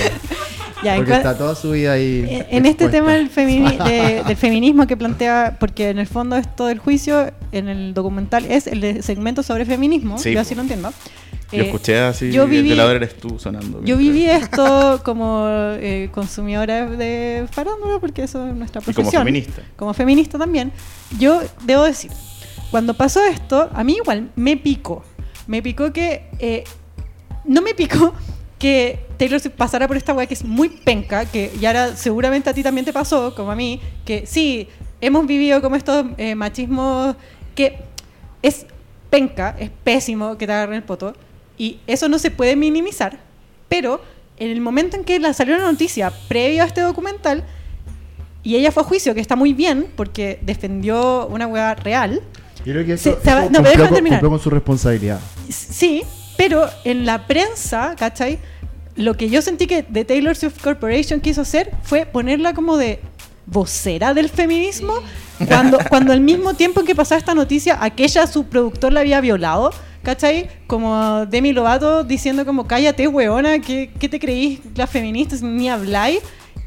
Ya, en Porque está toda su vida ahí. En en este tema del, femini- de- del feminismo que plantea, porque en el fondo esto del juicio en el documental es el de segmento sobre feminismo, Sí, yo así lo entiendo. Yo Eh, escuché así, yo el viví- velador eres tú sonando. Yo viví esto como eh, consumidora de farándula, porque eso es nuestra Y como profesión. feminista. Como feminista también. Yo debo decir, cuando pasó esto, a mí igual me picó. Me picó que. eh, no me picó que Taylor Swift pasara por esta weá que es muy penca, que ya ahora seguramente a ti también te pasó, como a mí, que sí, hemos vivido como estos eh, machismos que es penca, es pésimo que te agarren el poto, y eso no se puede minimizar, pero en el momento en que la salió la noticia previo a este documental, y ella fue a juicio, que está muy bien, porque defendió una weá real, Yo creo que eso, se eso no, cumplió, con, cumplió con su responsabilidad. Sí, pero en la prensa, ¿cachai? Lo que yo sentí que The Taylor Swift Corporation quiso hacer fue ponerla como de vocera del feminismo, cuando, cuando al mismo tiempo en que pasaba esta noticia, aquella su productor la había violado, ¿cachai? Como Demi Lovato diciendo como, cállate, weona, ¿qué, qué te creís las feministas? Ni habláis.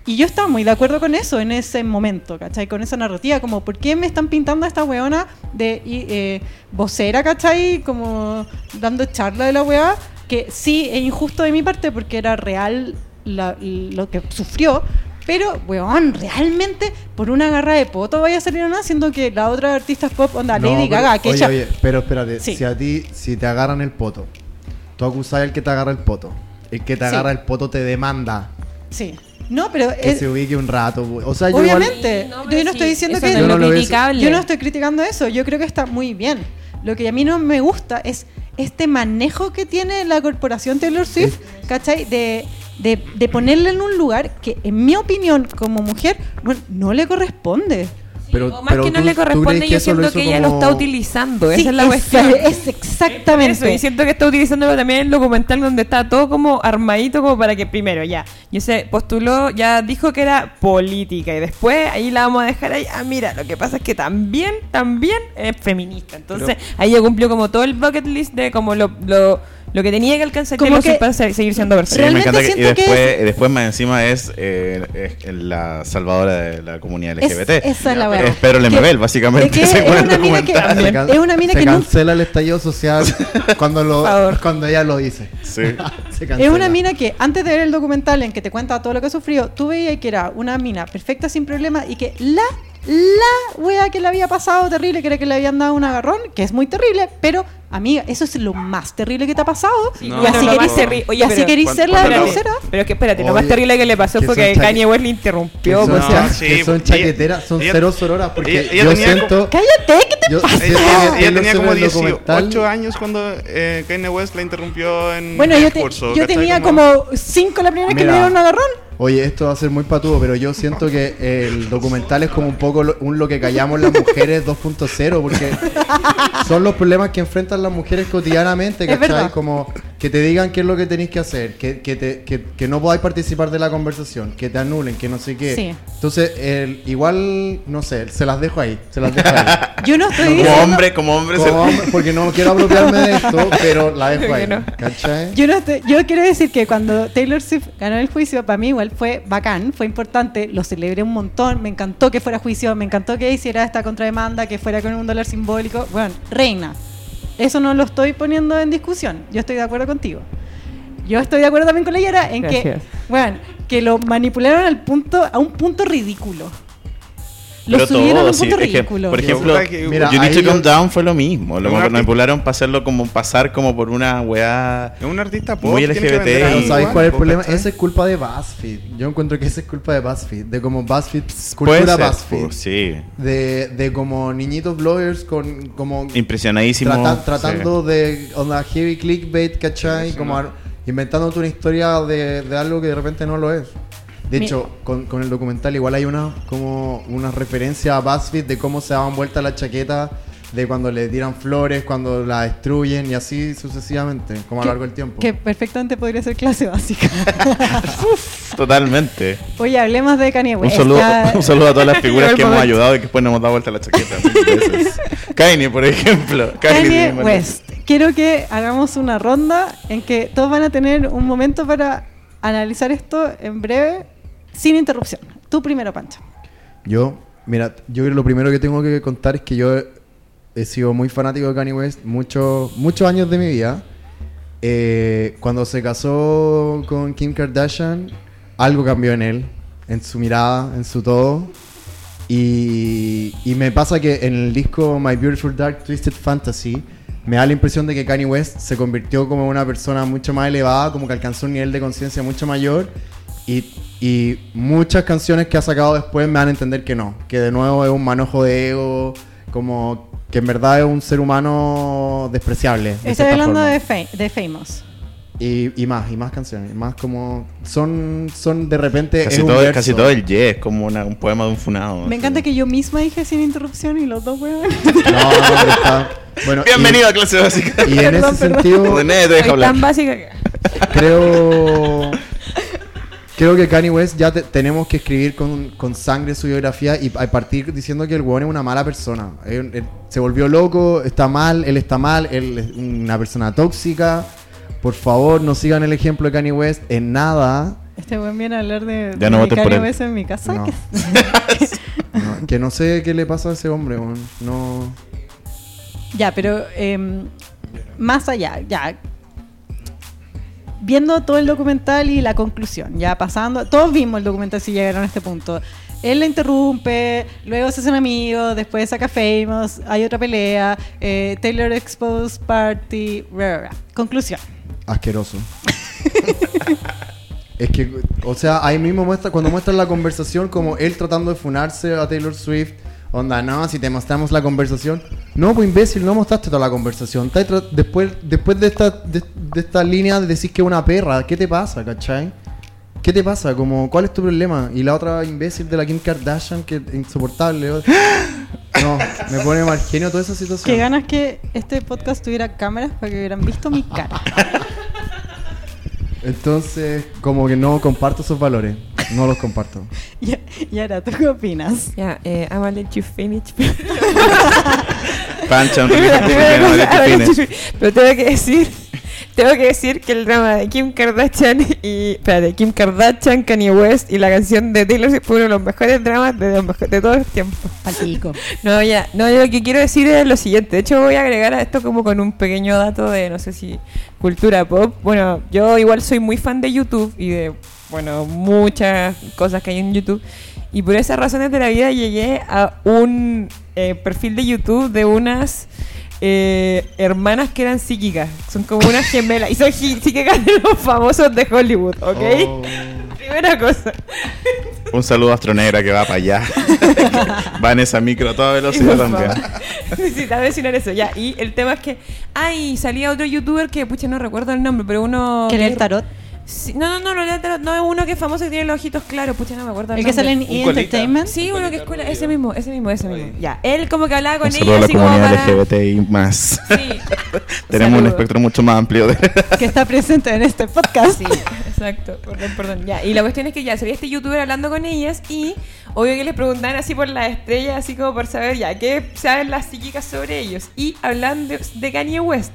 Y yo estaba muy de acuerdo con eso en ese momento, ¿cachai? Con esa narrativa, como, ¿por qué me están pintando a esta weona de eh, vocera, ¿cachai? Como dando charla de la weá, que sí, es injusto de mi parte porque era real la- lo que sufrió, pero, weón, realmente por una garra de poto vaya a salir nada, siendo que la otra artista pop, onda, No, Lady pero- Gaga, que oye, ella... oye, pero espérate, Sí. si a ti, si te agarran el poto, tú acusas al que te agarra el poto, el que te Sí. agarra el poto te demanda Sí. No, pero... que es- se ubique un rato. O sea, yo igual- Obviamente. Sí, no, yo no sí, estoy diciendo eso que... no Yo es. Yo no estoy criticando eso, yo creo que está muy bien. Lo que a mí no me gusta es este manejo que tiene la corporación Taylor Swift, ¿cachai? De, de, de ponerle en un lugar que, en mi opinión, como mujer, no le corresponde. Pero, o más pero que no tú- le corresponde, yo siento que ella lo está utilizando. Sí, esa es la es- cuestión. Es exactamente. Eso, y siento que está utilizándolo también en el documental donde está todo como armadito como para que primero ya, y se postuló, ya dijo que era política y después ahí la vamos a dejar ahí, ah mira, lo que pasa es que también, también es feminista. Entonces ahí ya cumplió como todo el bucket list de como lo, lo, lo que tenía que alcanzar Como Taylor que- para se- seguir siendo Sí, perfecta. me Realmente encanta que, y que después, después más encima es, eh, es la salvadora de la comunidad Es- LGBT. esa es la verdad. Es Pedro Lemebel, básicamente, es el una mina que- Es una mina se que cancela el estallido social cuando, lo, cuando ella lo dice. Sí. Es una mina que antes de ver el documental en que te cuenta todo lo que sufrió, tú veías que era una mina perfecta sin problema y que la, la wea que le había pasado terrible, que era que le habían dado un agarrón, que es muy terrible, pero Amiga, eso es lo más terrible que te ha pasado. No, y así querís ser, Oye, así pero- querís ser la ¿cuándo- tercera. Pero es que espérate, lo más terrible que le pasó que fue que Kanye West le Que interrumpió. son, o no, sea, sí, que son chaqueteras, son ella- cero sororas. Porque ella- ella yo tenía siento. Cállate, ¿qué te Yo, pasa? yo Ella, tenía como en el documental- 18 años cuando eh, Kanye West la interrumpió en Bueno, yo, te- discurso, yo ¿cachai? tenía como cinco la primera vez que me dieron un agarrón. Oye, esto va a ser muy patudo, pero yo siento que el documental es como un poco lo, un lo que callamos las mujeres 2.0, porque son los problemas que enfrentan las mujeres cotidianamente, ¿cachai? Como que te digan qué es lo que tenéis que hacer, que, que, te- que, que no podáis participar de la conversación, que te anulen, que no sé qué. Sí. Entonces, el, igual, no sé, se las dejo ahí, se las dejo ahí. Yo no estoy Como diciendo... hombre, como hombre. se- Como hombre, porque no quiero apropiarme de esto, pero la dejo ahí, no. ¿cachai? Yo, no estoy- yo quiero decir que cuando Taylor Swift ganó el juicio, para mí igual fue bacán, fue importante, lo celebré un montón, me encantó que fuera juicio, me encantó que hiciera esta contrademanda, que fuera con un dólar simbólico. Bueno, reina. Eso no lo estoy poniendo en discusión, yo estoy de acuerdo contigo. Yo estoy de acuerdo también con la Yara en que, bueno, que lo manipularon al punto, a un punto ridículo. Lo Pero subieron a todo, sí, punto es que, ridículo. por ejemplo, Mira, You Need to Calm Down fue lo mismo. Lo manipularon para hacerlo como pasar como por una weá. Es un artista pop. Muy LGBT. ¿sabéis igual, cuál es el problema? Esa es culpa de BuzzFeed. Yo encuentro que esa es culpa de BuzzFeed. De como BuzzFeed, cultura ser, BuzzFeed. pues, sí. De, de como niñitos bloggers con como Impresionadísimo. trata- tratando de onda heavy clickbait, ¿cachai? Sí, como inventándote una historia de, de algo que de repente no lo es. De Mi- hecho, con, con el documental igual hay una como una referencia a BuzzFeed de cómo se daban vuelta la chaqueta de cuando le tiran flores, cuando la destruyen y así sucesivamente, como a lo largo del tiempo. Que perfectamente podría ser clase básica. Totalmente. Oye, hablemos de Kanye Un West. saludo, Ya- un saludo a todas las figuras que hemos ayudado y que después nos hemos dado vuelta la chaqueta. veces. Kanye, por ejemplo. Kanye Kanye West. Quiero que hagamos una ronda en que todos van a tener un momento para analizar esto en breve, sin interrupción. Tú primero, Pancho. Yo, mira, yo creo lo primero que tengo que contar es que yo he, he sido muy fanático de Kanye West muchos muchos años de mi vida. Eh, cuando se casó con Kim Kardashian, algo cambió en él, en su mirada, en su todo. Y, y me pasa que en el disco My Beautiful Dark Twisted Fantasy me da la impresión de que Kanye West se convirtió como una persona mucho más elevada, como que alcanzó un nivel de conciencia mucho mayor. Y, y muchas canciones que ha sacado después me dan a entender que no, que de nuevo es un manojo de ego, como que en verdad es un ser humano despreciable. de Estoy hablando forma. de, de Famous. Y, y más, y más canciones, más como son, son de repente Casi es todo, casi todo el Yes, como una- un poema de un funado. Me encanta que yo misma dije sin interrupción y los dos huevos. No, no, pero está- bueno, y- Bienvenido a clase básica. Y, en Perdón, ese perdón. sentido, Soy tan básica que... creo creo que Kanye West ya te- tenemos que escribir con, con sangre su biografía y a partir diciendo que el weón es una mala persona. Él- él se volvió loco, está mal, él está mal, él es una persona tóxica. Por favor, no sigan el ejemplo de Kanye West en nada. Este buen viene a hablar de, Ya no Kanye. West en mi casa. No. que- No, que no sé qué le pasa a ese hombre, weón. No. Ya, pero em, más allá, ya. Viendo todo el documental y la conclusión, ya pasando, todos vimos el documental si llegaron a este punto. Él la interrumpe, luego se hacen amigos, después saca Famous, hay otra pelea, eh, Taylor Exposed Party, bla, bla. Conclusión. Asqueroso. es que, o sea, ahí mismo muestra, cuando muestran la conversación, como él tratando de funarse a Taylor Swift. Onda, no, si te mostramos la conversación. No, pues imbécil, no mostraste toda la conversación. Después, después de esta, de, de esta línea de decir que es una perra, ¿qué te pasa, cachai? ¿Qué te pasa? Como, ¿Cuál es tu problema? Y la otra imbécil de la Kim Kardashian, que es insoportable. No, me pone mal genio toda esa situación. Qué ganas que este podcast tuviera cámaras para que hubieran visto mi cara. Entonces, como que no comparto esos valores. No los comparto. y, y ahora, ¿tú qué opinas? Ya, eh, I'm gonna let you finish. Pancha, un. Pero tengo que decir, tengo que decir que el drama de Kim Kardashian y, espérate, Kim Kardashian, Kanye West y la canción de Taylor Swift fue uno de los mejores dramas de, los de todos los tiempos. Palpico. No, ya, no, yo lo que quiero decir es lo siguiente. De hecho, voy a agregar a esto como con un pequeño dato de, no sé si, cultura pop. Bueno, yo igual soy muy fan de YouTube y de, bueno, muchas cosas que hay en YouTube. Y por esas razones de la vida llegué a un eh, perfil de YouTube de unas eh, hermanas que eran psíquicas. Son como unas gemelas. Y son psíquicas de los famosos de Hollywood, ¿ok? Oh. Primera cosa. Un saludo a Astronegra que va para allá. va en esa micro a toda velocidad también. Necesitaba mencionar eso, ya. Y el tema es que. Ay, salía otro youtuber que, pucha, no recuerdo el nombre, pero uno. Que lee el tarot. Sí, no, no, no, no, no es uno que es famoso que tiene los ojitos claros, pucha, no me acuerdo. El que sale en. E! Entertainment. Sí, uno que escuela, ese mismo, ese mismo, ese mismo. Ya, él como que hablaba con la así como comunidad para... LGBTI más. Sí, Tenemos un espectro mucho más amplio de... Que está presente en este podcast. Sí, exacto. Perdón, perdón. Ya. Y la cuestión es que ya salía este youtuber hablando con ellas y obvio que les preguntaban así por las estrellas, así como por saber ya qué saben las psíquicas sobre ellos. Y hablan de, de Kanye West.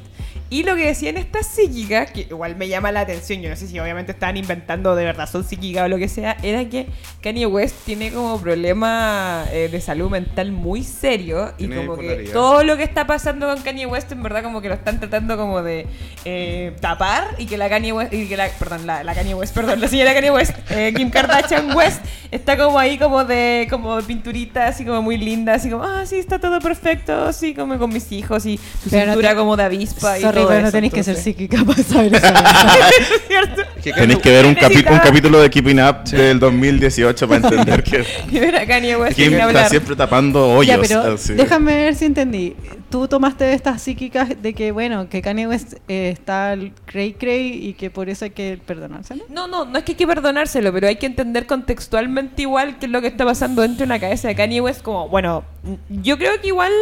Y lo que decían estas psíquicas, que igual me llama la atención, yo no sé si obviamente estaban inventando de verdad, son psíquicas o lo que sea, era que Kanye West tiene como problema eh, de salud mental muy serio y Tiene como que todo lo que está pasando con Kanye West en verdad como que lo están tratando como de eh, tapar y que la Kanye West, y que la, perdón, la, la Kanye West, perdón, la señora Kanye West, eh, Kim Kardashian West, está como ahí como de, como de pinturita, así como muy linda, así como, ah, sí, está todo perfecto, así como con mis hijos y su Pero no cintura te- como de avispa y Todo pero no tenéis que ser psíquica para saber eso. ¿Es cierto? Tenéis que ver un, capi- un capítulo de Keeping Up del 2018 para entender que Y ver a Kanye West Kim está hablar. siempre tapando hoyos. ya, pero así. déjame ver si entendí. Tú tomaste estas psíquicas de que, bueno, que Kanye West eh, está cray cray y que por eso hay que perdonárselo. No, no, no es que hay que perdonárselo, pero hay que entender contextualmente igual qué es lo que está pasando dentro de la cabeza de Kanye West. Como, bueno, yo creo que igual.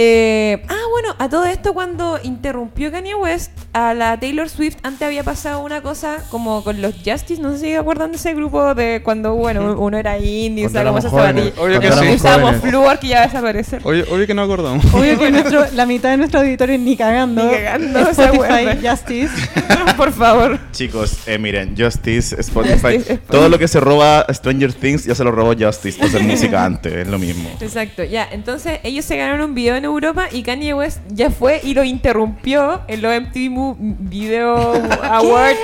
Eh, ah, bueno, a todo esto cuando interrumpió Kanye West a la Taylor Swift, antes había pasado una cosa como con los Justice, no sé si se acuerdan de ese grupo de cuando, bueno, uno era indie, éramos esas zapatillas. Obvio que Y sí. éramos usábamos flúor que ya va a desaparecer. Obvio, obvio que no acordamos. Obvio que nuestro, la mitad de nuestro auditorio ni cagando. Ni cagando, Spotify. Justice. Por favor. Chicos, eh, miren, Justice, Spotify, Justice, todo lo que se roba Stranger Things ya se lo robó Justice por hacer música antes, es lo mismo. Exacto, ya. Entonces ellos se ganaron un video en Europa y Kanye West ya fue y lo interrumpió en los MTV Video Awards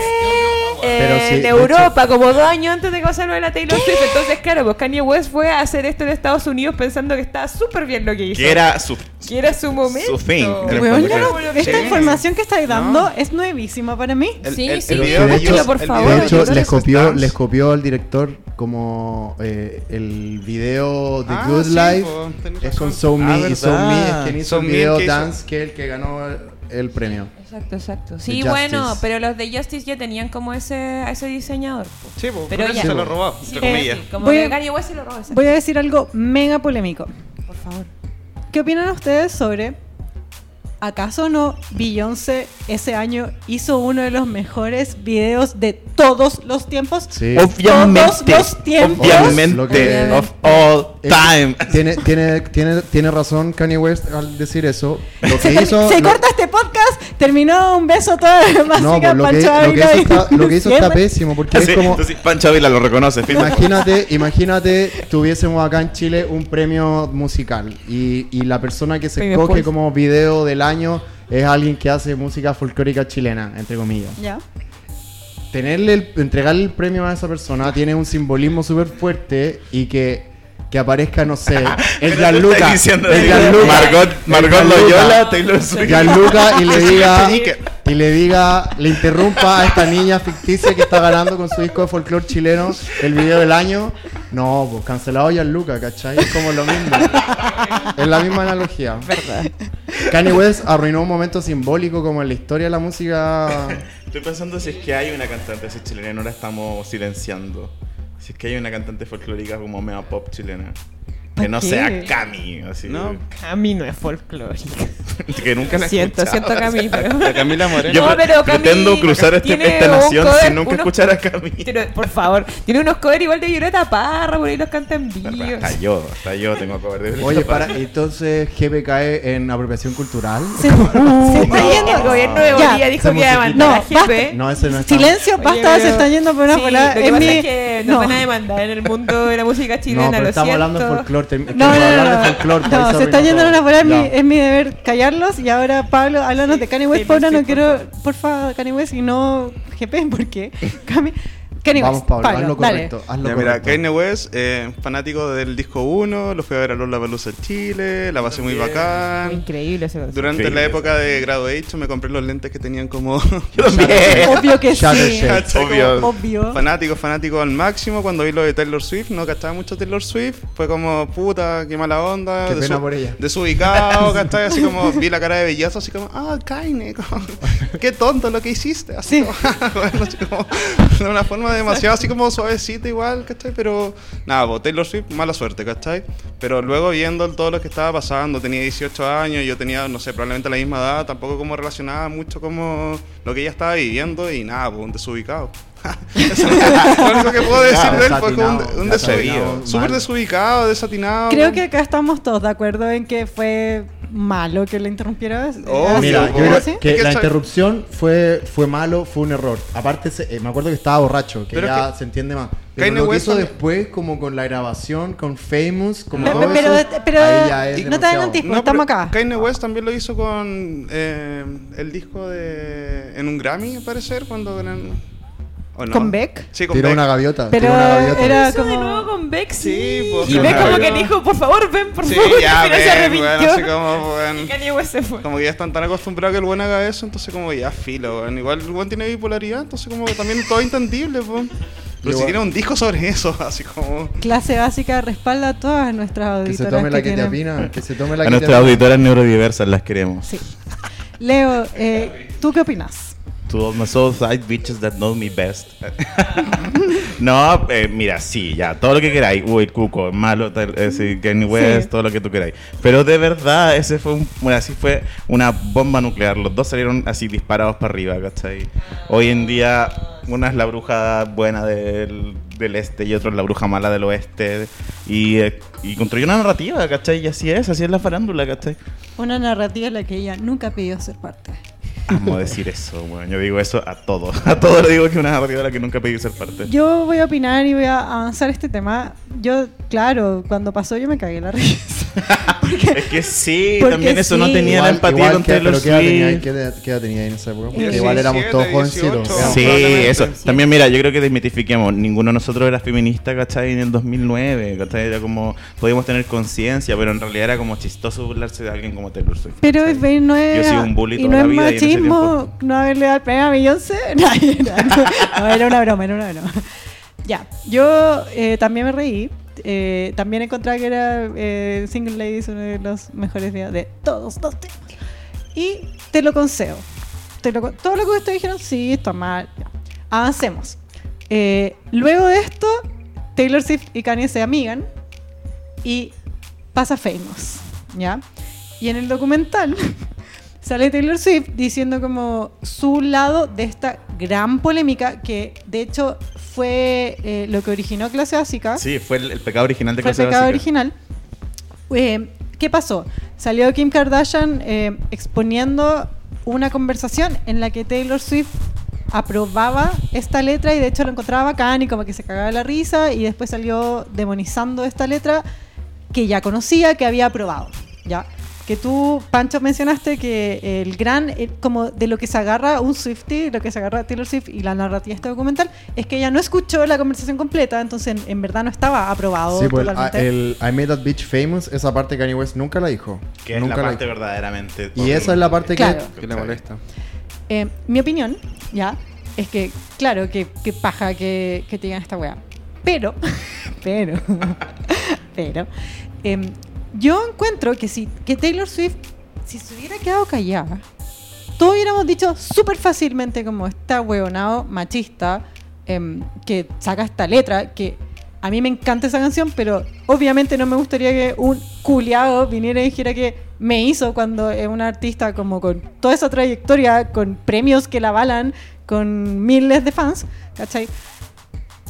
eh, sí, en de Europa, como dos años antes de que pasara la Taylor Swift. Entonces, claro, pues Kanye West fue a hacer esto en Estados Unidos pensando que estaba súper bien lo que hizo. Que era su... Que era su momento. Su fin. Pero Weón, Porque- no, esta Sí. información que estáis dando es nuevísima para mí. El- Sí, el- sí, el video de escúchalo, hecho- por favor. De hecho, les copió, les copió al director como eh, el video de Ah, Good sí, Life po, tenés es con. So Me Ah, y So Me es quien hizo So el video Dance que es el que ganó el premio. Exacto, exacto. Sí, Justice. bueno, pero los de Justice ya tenían como ese, a ese diseñador. po. Sí, po, Pero por eso ya. se lo robó, Sí, entre comillas. sí, como Voy que a- Kanye West se lo robó. exacto. Voy a decir algo mega polémico. Por favor. ¿Qué opinan ustedes sobre acaso no Beyoncé ese año hizo uno de los mejores videos de todos los tiempos? Sí. Obviamente, Todos los tiempos. obviamente, of all time. Tiene, tiene, tiene, tiene razón Kanye West al decir eso. Lo que Se, hizo. se lo- corta este podcast, terminó un beso toda no, pues, lo, que, lo, que hizo está, lo que hizo está pésimo porque Así, es como. entonces, Pancho lo reconoce. Imagínate, imagínate, tuviésemos acá en Chile un premio musical y, y la persona que se escoge como video del año es alguien que hace música folclórica chilena, entre comillas. Ya. Tenerle el- entregarle el premio a esa persona tiene un simbolismo súper fuerte y que, que aparezca, no sé, el Gianluca, el Gianluca, Margot, Margot Loyola, Taylor Swift. Gianluca y le diga y le diga, le interrumpa a esta niña ficticia que está ganando con su disco de folclore chileno el video del año. No, pues cancelado Gianluca, ¿cachai? Es como lo mismo. Es la misma analogía. Verdad. Kanye West arruinó un momento simbólico como en la historia de la música. Estoy pensando si es que hay una cantante así chilena, no la estamos silenciando. Si es que hay una cantante folclórica como mea pop chilena. Que ¿Pa no qué? sea Cami, así. No. Cami no es folclórica. que nunca la he Siento, escuchado. siento Cami, pero... La Camila Moreno. Yo No, pero pretendo cruzar este- tiene esta nación cover, sin nunca unos- escuchar a Cami. Pero, por favor, tiene unos covers igual de Violeta Parra, por ahí los canta en vivo. Hasta yo, hasta yo tengo cover de Oye, para, entonces GP cae en apropiación cultural. Se, se está No, yendo. el gobierno de Ya. Bolivia dijo Esa que iba a mandar No, a GP. No, ese no está. Silencio, Oye, basta, se pero- están yendo por una sí, volada. Lo que Es pasa mi- es que no. nos van a demandar en el mundo de la música No, chilena, pero lo estamos siento. hablando de folclore. No, no, hablar no, de no. No, se está yendo en una volada, es mi, Ya. es callarlos y ahora Pablo, háblanos de Kanye West, Taylor Pablo, no Swift, quiero, por favor, Kanye West y no GP, porque Kanye- Vamos, West, Pablo, haz Pablo, lo correcto. Haz lo Ya, mira, correcto. Kanye West, eh, fanático del disco 1, lo fui a ver a Lola Pelusa en Chile, la pasé muy Fue bacán. increíble ese concierto. Durante Increíble. la época de Graduation me compré los lentes que tenían como... Obvio que sí. Obvio. Obvio. fanático, fanático al máximo. Cuando vi lo de Taylor Swift, no cachaba mucho Taylor Swift. Fue como, puta, qué mala onda. Qué desu- pena por ella. Desubicado, ¿cachai? Así como, vi la cara de belleza, así como, ah, Kanye, como, qué tonto lo que hiciste. Así Sí. como, bueno, así como, de una forma demasiado así como suavecita igual, ¿cachai? Pero, nada, pues, Taylor Swift, mala suerte, ¿cachai? Pero luego viendo todo lo que estaba pasando, tenía 18 años, yo tenía, no sé, probablemente la misma edad, tampoco como relacionaba mucho como lo que ella estaba viviendo y nada, pues un desubicado. Eso lo único que puedo decir de él fue como un, un desubicado. Súper desubicado, desatinado. Creo que acá estamos todos de acuerdo en que fue malo que le interrumpieras. Oh, ¿Así? Mira, yo ¿Cómo creo así? que la interrupción fue, fue malo, fue un error. Aparte, se- eh, me acuerdo que estaba borracho, que Pero ya que se entiende más. Pero Kanye lo que hizo también- después, como con la grabación, con Famous, como Pero, todo pero, eso, pero ahí ya es no te adelantes, No, estamos acá. Kanye West también lo hizo con eh, el disco de. en un Grammy, al parecer, cuando ganan. ¿O no? ¿Con Beck? Sí, con Tiró Beck. una gaviota. Pero tiró una gaviota. era Hizo de como- nuevo con Beck, Sí, sí. pues, y Beck como que dijo, por favor, ven, por Sí, favor. ya, se ven, arrepintió. bueno, así como, bueno, Y Kanye West se fue. como que ya están tan acostumbrados que el buen haga eso, entonces como ya filo. Igual el buen tiene bipolaridad, entonces como que también todo entendible, pues. Pero si tiene un disco sobre eso, así como... Clase básica respalda a todas nuestras Que se auditoras tome la que tienen- quetiapina. Que se tome la A nuestras quetiapina. auditoras neurodiversas las queremos. Sí. Leo, eh, ¿tú qué opinas? To all my soul side bitches that know me best. no, eh, mira, sí, ya, todo lo que queráis. Uy, Cuco, malo, eh, Kanye West, Sí. todo lo que tú queráis. Pero de verdad, ese fue un, bueno, así fue una bomba nuclear. Los dos salieron así disparados para arriba, ¿cachai? Hoy en día, una es la bruja buena del, del este y otro es la bruja mala del oeste. Y, eh, y construyó una narrativa, ¿cachai? Y así es, así es la farándula, ¿cachai? Una narrativa en la que ella nunca pidió ser parte. Amo decir eso, bueno, yo digo eso a todo. A todo le digo que una narrativa de la que nunca pedí ser parte. Yo voy a opinar y voy a avanzar este tema. Yo, claro, cuando pasó yo me cagué la risa. Es que sí, Porque también eso no sí. tenía Igual- la empatía igual con que- Taylor pero ¿qué edad tenía, Swift. qué edad- qué edad tenía ahí en esa época? Porque 17, igual éramos todos 18, jovencitos. sí. Sí, eso. También, mira, yo creo que desmitifiquemos. Ninguno de nosotros era feminista, ¿cachai? En el 2009, ¿cachai? Era como, podíamos tener conciencia, pero en realidad era como chistoso burlarse de alguien como Taylor Swift. Pero no es, Yo sido un bully y no la es vida machismo tiempo- no haberle dado el premio a Beyoncé. No, era, no, era una broma, era una broma. Ya, yo eh, también me reí. Eh, también encontré que era eh, Single Ladies uno de los mejores días de todos los tiempos. Y te lo concedo. Te lo todo lo que ustedes dijeron, sí, está mal. ya. Avancemos. Eh, luego de esto, Taylor Swift y Kanye se amigan y pasa Famous, ¿ya? Y en el documental sale Taylor Swift diciendo como su lado de esta gran polémica que de hecho fue eh, lo que originó Clase Básica. Sí, fue el, el pecado original de fue el pecado básica. original. Eh, ¿Qué pasó? Salió Kim Kardashian eh, exponiendo una conversación en la que Taylor Swift aprobaba esta letra y de hecho lo encontraba bacán y como que se cagaba la risa y después salió demonizando esta letra que ya conocía, que había aprobado, ¿ya? Que tú, Pancho, mencionaste que el gran, eh, como de lo que se agarra un Swiftie, lo que se agarra Taylor Swift y la narrativa de este documental, es que ella no escuchó la conversación completa, entonces en, en verdad no estaba aprobado Sí, pues el, I Made That Bitch Famous, esa parte Kanye West nunca la dijo. Que es nunca la la parte verdaderamente. Y esa es la parte Claro. que... Que le molesta. Eh, mi opinión, ya, es que, claro, que, que paja que, que te digan esta weá. Pero, pero, pero, em, yo encuentro que si que Taylor Swift, si se hubiera quedado callada, todos hubiéramos dicho súper fácilmente como está hueonado, machista, em, que saca esta letra, que a mí me encanta esa canción, pero obviamente no me gustaría que un culiado viniera y dijera que me hizo cuando es una artista como con toda esa trayectoria, con premios que la avalan, con miles de fans, ¿cachai?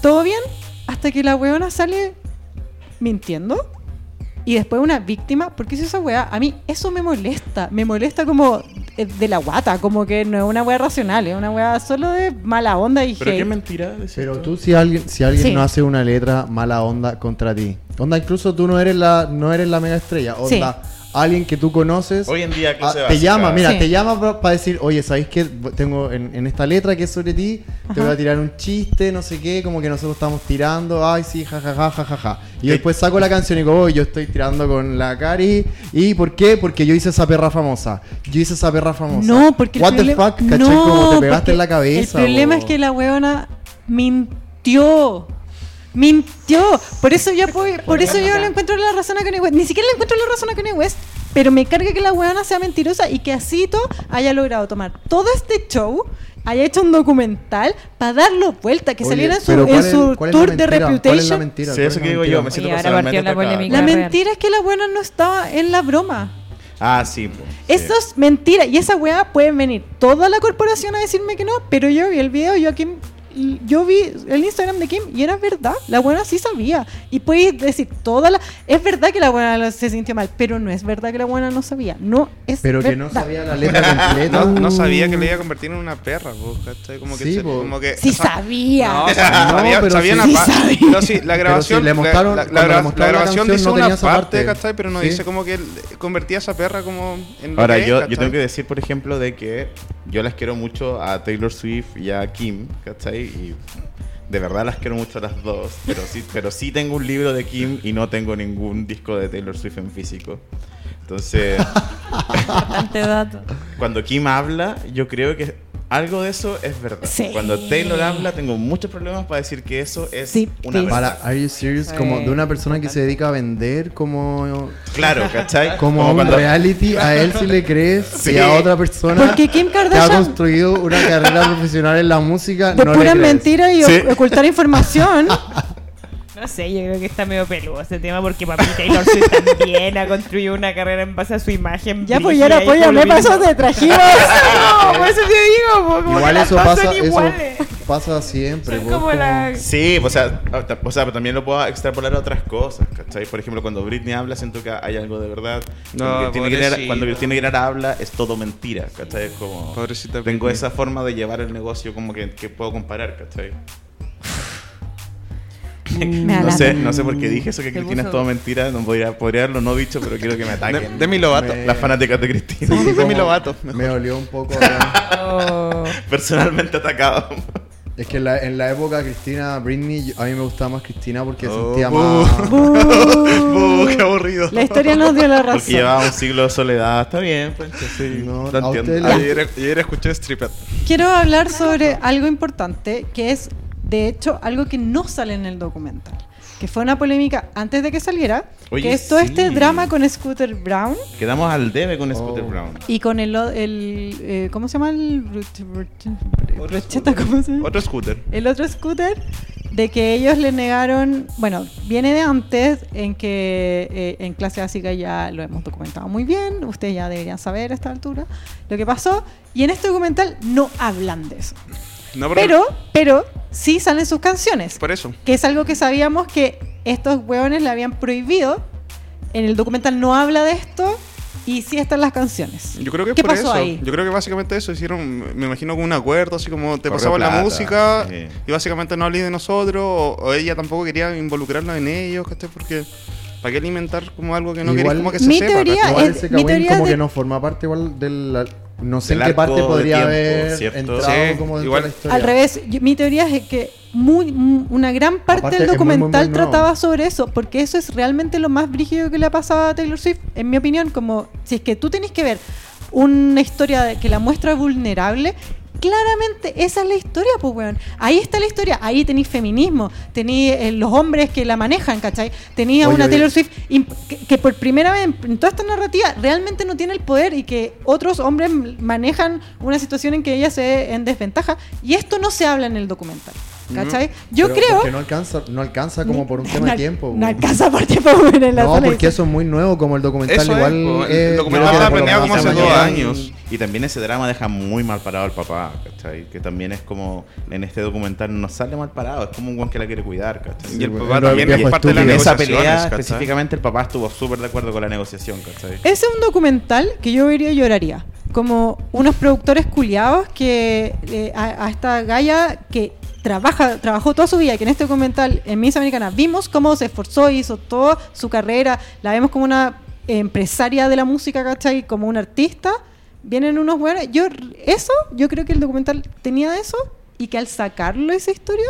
Todo bien hasta que la weona sale mintiendo y después una víctima, porque si esa weá, a mí eso me molesta, me molesta como eh, de la guata, como que no es una weá racional, es una weá solo de mala onda y Pero qué mentira. Pero tú si alguien, si alguien Sí. no hace una letra mala onda contra ti, Onda, incluso tú no eres la, no eres la mega estrella. Sí. Alguien que tú conoces. Hoy en día, ah, clase te básica. llama, mira, Sí. te llama para decir, oye, ¿sabéis qué? Tengo en, en esta letra que es sobre ti, te voy a tirar un chiste, no sé qué, como que nosotros estamos tirando, ay, sí, jajaja, jajaja. Y después saco la canción y digo, oh, yo estoy tirando con la Cari. ¿Y por qué? Porque yo hice esa perra famosa. Yo hice esa perra famosa. No, porque What el the fuck, ¿cachai? No, como te pegaste en la cabeza. El problema o- es que la weona mintió. Mintió. Por eso yo puedo- por eso yo le encuentro la razón a Kanye West. Ni siquiera le encuentro la razón a Kanye West. Pero me carga que la weona sea mentirosa y que así todo haya logrado tomar todo este show, haya hecho un documental para darlo vuelta, que Oye, saliera en su, pero en ¿cuál es- su cuál es la tour de Reputation. mentira? Sí, ¿Cuál eso es que la digo yo, me mentira? siento Y ahora personalmente partió la atacado. polémica. La real. mentira es que la buena no estaba en la broma. Ah, sí. sí. Eso es mentira. Y esa weá puede venir toda la corporación a decirme que no, pero yo vi el video, yo a Kim, y yo vi el Instagram de Kim y era verdad. La buena sí sabía. Y puedes decir toda la. Es verdad que la buena se sintió mal, pero no es verdad que la buena no sabía. No es Pero que no verdad. sabía la letra completa. No, no sabía que le iba a convertir en una perra. Como que, Sí, se- como que Sí o sea, sabía. No, No, sabía, pero sabía sí- una sí parte. sabía. Pero sí, la grabación, le mostraron- la, la, la la grabación dice no una parte, parte. ¿cachai? Pero no Sí. dice como que convertía a esa perra como en Ahora, es, yo, yo tengo que decir, por ejemplo, de que yo las quiero mucho a Taylor Swift y a Kim, ¿cachai? Y de verdad las quiero mucho a las dos, pero sí, pero sí tengo un libro de Kim y no tengo ningún disco de Taylor Swift en físico. Entonces, dato. cuando Kim habla, yo creo que algo de eso es verdad. Sí. Cuando Taylor habla, tengo muchos problemas para decir que eso es Sí, una sí. verdad. Para, are you serious? Como de una persona que se dedica a vender, como, Claro, ¿cachai? como, un cuando- reality, a él si le crees Sí. y a otra persona Porque Kim que ha Kardashian. construido una carrera profesional en la música, De no le pura crees. mentira y Sí. ocultar información. No sé, yo creo que está medio peludo ese tema porque papi Taylor Swift también ha construido una carrera en base a su imagen. ya, pues brígida ya, pues ya me pasó, te trajimos. No, por eso te digo, como que Igual las eso dos pasa, son eso iguales. pasa siempre. Son pues, como la... Sí, o sea, o sea, pero también lo puedo extrapolar a otras cosas, ¿cachai? Por ejemplo, cuando Britney habla, siento que hay algo de verdad. No, Aguilera- pobrecita. cuando Cristina Aguilera habla, es todo mentira, ¿cachai? Es como... Pobrecita Tengo Britney. esa forma de llevar el negocio como que, que puedo comparar, ¿cachai? Me No sé, no sé por qué dije eso que Te Cristina es todo mentira. No podría, podría haberlo no dicho, pero quiero que me ataquen. De- Demi Lovato. Me- Las fanáticas de Cristina. Sí, Demi Lovato, Me dolió un poco. Oh. Personalmente atacado. es que en la, en la época Cristina, Britney, yo- a mí me gustaba más Cristina porque Oh, sentía bu. más. Uh, qué aburrido. La historia nos dio la razón. Porque llevaba un siglo de soledad. Está bien, Pancho, sí. No, a entiendo. usted le- Ayer, ayer escuché Stripet. Quiero hablar sobre algo importante, que es, de hecho, algo que no sale en el documental. Que fue una polémica antes de que saliera, Oye, que es todo sí. este drama con Scooter Brown Quedamos al debe con Scooter Oh. Brown. y con el, el eh, ¿cómo se llama? El Brut- Brut- Brocheta, ¿cómo se llama? Otro scooter. El otro scooter, de que ellos le negaron, bueno, viene de antes, en que eh, en clase básica ya lo hemos documentado muy bien, ustedes ya deberían saber a esta altura lo que pasó, y en este documental no hablan de eso. No, Pero, pero sí salen sus canciones, Por eso. que es algo que sabíamos que estos hueones le habían prohibido. En el documental no habla de esto y sí están las canciones. Yo creo que es ¿Qué por pasó eso. ahí? Yo creo que básicamente eso hicieron, me imagino, con un acuerdo, así como te pasamos la música sí. y básicamente no hablé de nosotros, o, o ella tampoco quería involucrarla en ellos, ¿cachai? Porque ¿para qué alimentar como algo que no Igual- querés como que se Mi sepa? teoría ¿cachai? Igual es- ese mi teoría como de- que no forma parte igual del... No sé en qué parte podría tiempo, haber ¿cierto? entrado Sí, como dentro igual- de la historia. Al revés, yo- mi teoría es que muy, mu- una gran parte Aparte, del es muy, muy, documental muy trataba sobre eso, porque eso es realmente lo más brígido que le ha pasado a Taylor Swift, en mi opinión, como si es que tú tenés que ver una historia que la muestra vulnerable, claramente esa es la historia, pues, weón. Ahí está la historia, ahí tenéis feminismo, tenéis eh, los hombres que la manejan, ¿cachai? Tenéis a una. Taylor Swift que, que por primera vez en, toda esta narrativa realmente no tiene el poder y que otros hombres manejan una situación en que ella se ve en desventaja y esto no se habla en el documental, ¿cachai? Yo Pero creo... porque no alcanza, no alcanza como por un tema No- de tiempo. No alcanza por tiempo en la No, porque eso es muy nuevo, como el documental Eso es, igual. po, el eh, documental que lo planeado como hace se dos años. Y también ese drama deja muy mal parado al papá, ¿cachai? Que también es como, en este documental no sale mal parado, es como un guan que la quiere cuidar, ¿cachai? Y el bueno, papá también es parte de la en estúpido. esa pelea ¿cachai? específicamente el papá estuvo súper de acuerdo con la negociación, ¿cachai? Ese es un documental que yo vería y lloraría. Como unos productores culiados que eh, a, a esta galla que trabaja, trabajó toda su vida, que en este documental en Miss Americana vimos cómo se esforzó, hizo toda su carrera, la vemos como una empresaria de la música, ¿cachai? Como una artista, vienen unos buenos. Yo, eso, yo creo que el documental tenía eso y que al sacarlo esa historia,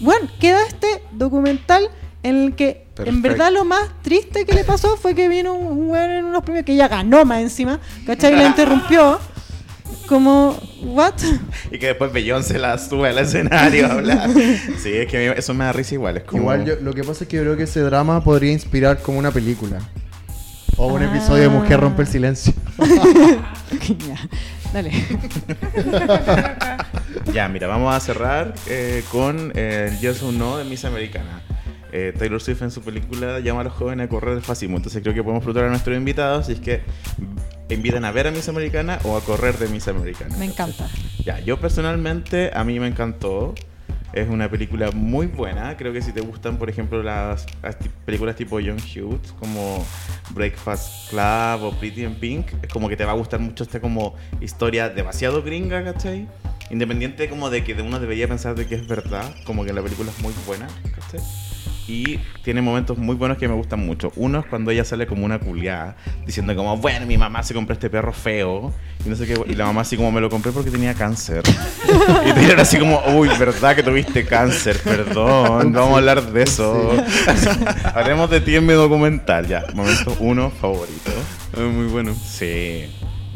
bueno, queda este documental en el que en verdad lo más triste que le pasó fue que vino un, un en unos premios que ella ganó más encima, ¿cachai? Y la interrumpió. Como, ¿what? Y que después Beyoncé la sube al escenario a hablar. Sí, es que eso me da risa igual. Es como... Igual yo, lo que pasa es que yo creo que ese drama podría inspirar como una película. O un episodio de Mujer rompe el silencio. Ya, Dale. Ya, mira, vamos a cerrar eh, con eh, el Yes or No de Miss Americana. Eh, Taylor Swift en su película llama a los jóvenes a correr el fascismo. Entonces creo que podemos preguntar a nuestros invitados si es que invitan a ver a Miss Americana o a correr de Miss Americana. Me encanta. Ya, yo personalmente, a mí me encantó. Es una película muy buena. Creo que si te gustan, por ejemplo, las, películas tipo Young Hughes, como Breakfast Club o Pretty in Pink, es como que te va a gustar mucho esta como historia demasiado gringa, ¿cachai? Independiente como de que uno debería pensar de que es verdad, como que la película es muy buena, ¿cachai? Y tiene momentos muy buenos que me gustan mucho. Uno es cuando ella sale como una culiada, diciendo como, bueno, mi mamá se compró este perro feo. Y no sé qué. Y la mamá así como, me lo compré porque tenía cáncer. y Taylor así como, uy, ¿verdad que tuviste cáncer? Perdón, no vamos a hablar de eso. Hablemos de ti en mi documental, ya. Momento uno favorito. muy bueno. Sí.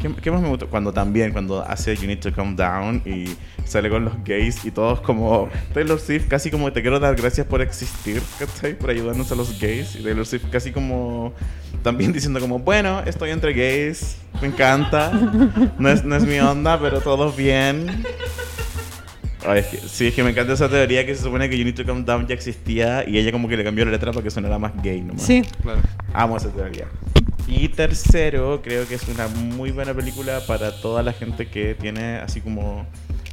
¿Qué, qué más me gustó? Cuando también, cuando hace You Need to Calm Down y sale con los gays y todos como Taylor Swift, casi como te quiero dar gracias por existir, ¿cachai? Por ayudarnos a los gays. Y Taylor Swift casi como también diciendo como, bueno, estoy entre gays, me encanta. No es, no es mi onda, pero todos bien. Ay, es que- sí, es que me encanta esa teoría que se supone que You Need to Calm Down ya existía y ella como que le cambió la letra para que sonara más gay nomás. Sí. Claro. Amo esa teoría. Y tercero, creo que es una muy buena película para toda la gente que tiene así como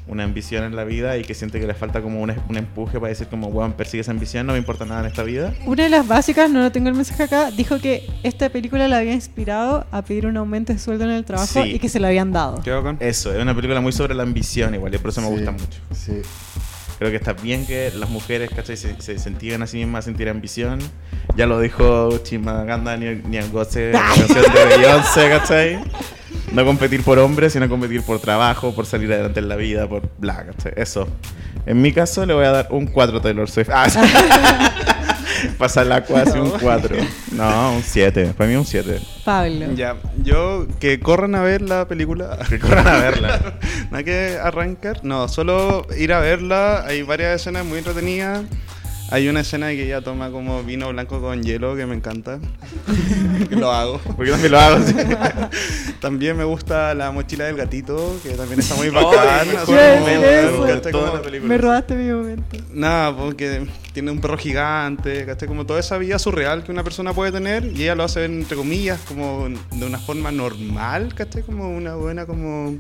una ambición en la vida y que siente que le falta como un, un empuje para decir como, weón, persigue esa ambición, no me importa nada en esta vida. Una de las básicas, no lo tengo el mensaje acá, dijo que esta película la había inspirado a pedir un aumento de sueldo en el trabajo Sí. y que se lo habían dado. ¿Qué bacán? Eso, es una película muy sobre la ambición igual y por eso me Sí, gusta mucho. Sí. Creo que está bien que las mujeres, ¿cachai? Se, se incentiven a sí mismas sentir ambición. Ya lo dijo Chimaganda Nyangose en la canción de Beyoncé, ¿cachai? No competir por hombres, sino competir por trabajo, por salir adelante en la vida, por bla, ¿cachai? Eso. En mi caso le voy a dar un 4 a Taylor Swift. Ah, Pasa la cuasi un 4. No, un 7. Para mí un 7. Pablo. Ya, yo que corran a ver la película. Que corran a verla. No hay que arrancar, no, solo ir a verla. Hay varias escenas muy entretenidas. Hay una escena que ella toma como vino blanco con hielo que me encanta. lo hago. Porque también lo hago. También me gusta la mochila del gatito, que también está muy bacán. me robaste mi momento. Nada, porque tiene un perro gigante, ¿cachai? Como toda esa vida surreal que una persona puede tener y ella lo hace, entre comillas, como de una forma normal, ¿cachai? Como una buena, como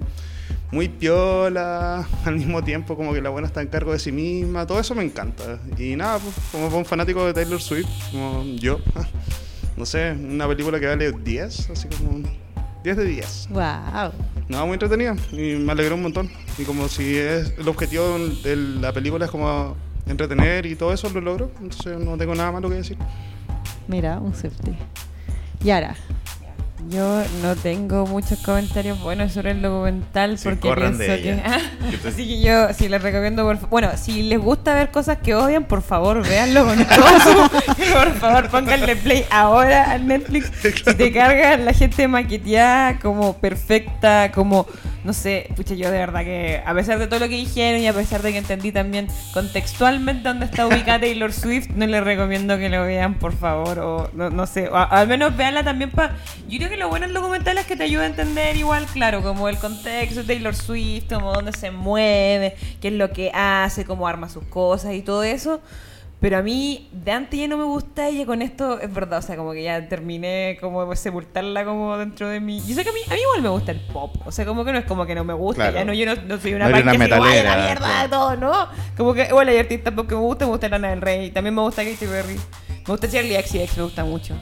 muy piola, al mismo tiempo como que la buena está en cargo de sí misma, todo eso me encanta. Y nada, pues, como un fanático de Taylor Swift, como yo, no sé, una película que vale 10, así como 10 de 10. Wow. No, muy entretenida y me alegró un montón. Y como si es el objetivo de la película es como entretener y todo eso lo logro, entonces no tengo nada malo que decir. Mira, un safety. Yara. Yo no tengo muchos comentarios buenos sobre el documental Sí, porque pienso que... Así que yo sí les recomiendo, por bueno, si les gusta ver cosas que odian, por favor, véanlo con todo Por favor, pónganle play ahora al Netflix. Si te cargan la gente maqueteada como perfecta, como, no sé, pucha, yo de verdad que a pesar de todo lo que dijeron y a pesar de que entendí también contextualmente dónde está ubicada Taylor Swift, no les recomiendo que lo vean, por favor, o no, no sé, o al menos véanla también para... Yo creo que lo bueno del documental es que te ayuda a entender igual, claro, como el contexto de Taylor Swift, como dónde se mueve, qué es lo que hace, cómo arma sus cosas y todo eso. Pero a mí, de antes ya no me gusta y con esto es verdad, o sea, como que ya terminé como de sepultarla como dentro de mí. Yo sé que a mí, a mí igual me gusta el pop, o sea, como que no es como que no me gusta, Claro. ya no, yo no, no soy una No una que así, "Ay, metalera, la mierda, claro. todo, ¿no? Como que, bueno, hay artistas pop que me gustan, me gusta Lana del Rey, también me gusta Katy Perry, me gusta Charlie XCX, me gusta mucho.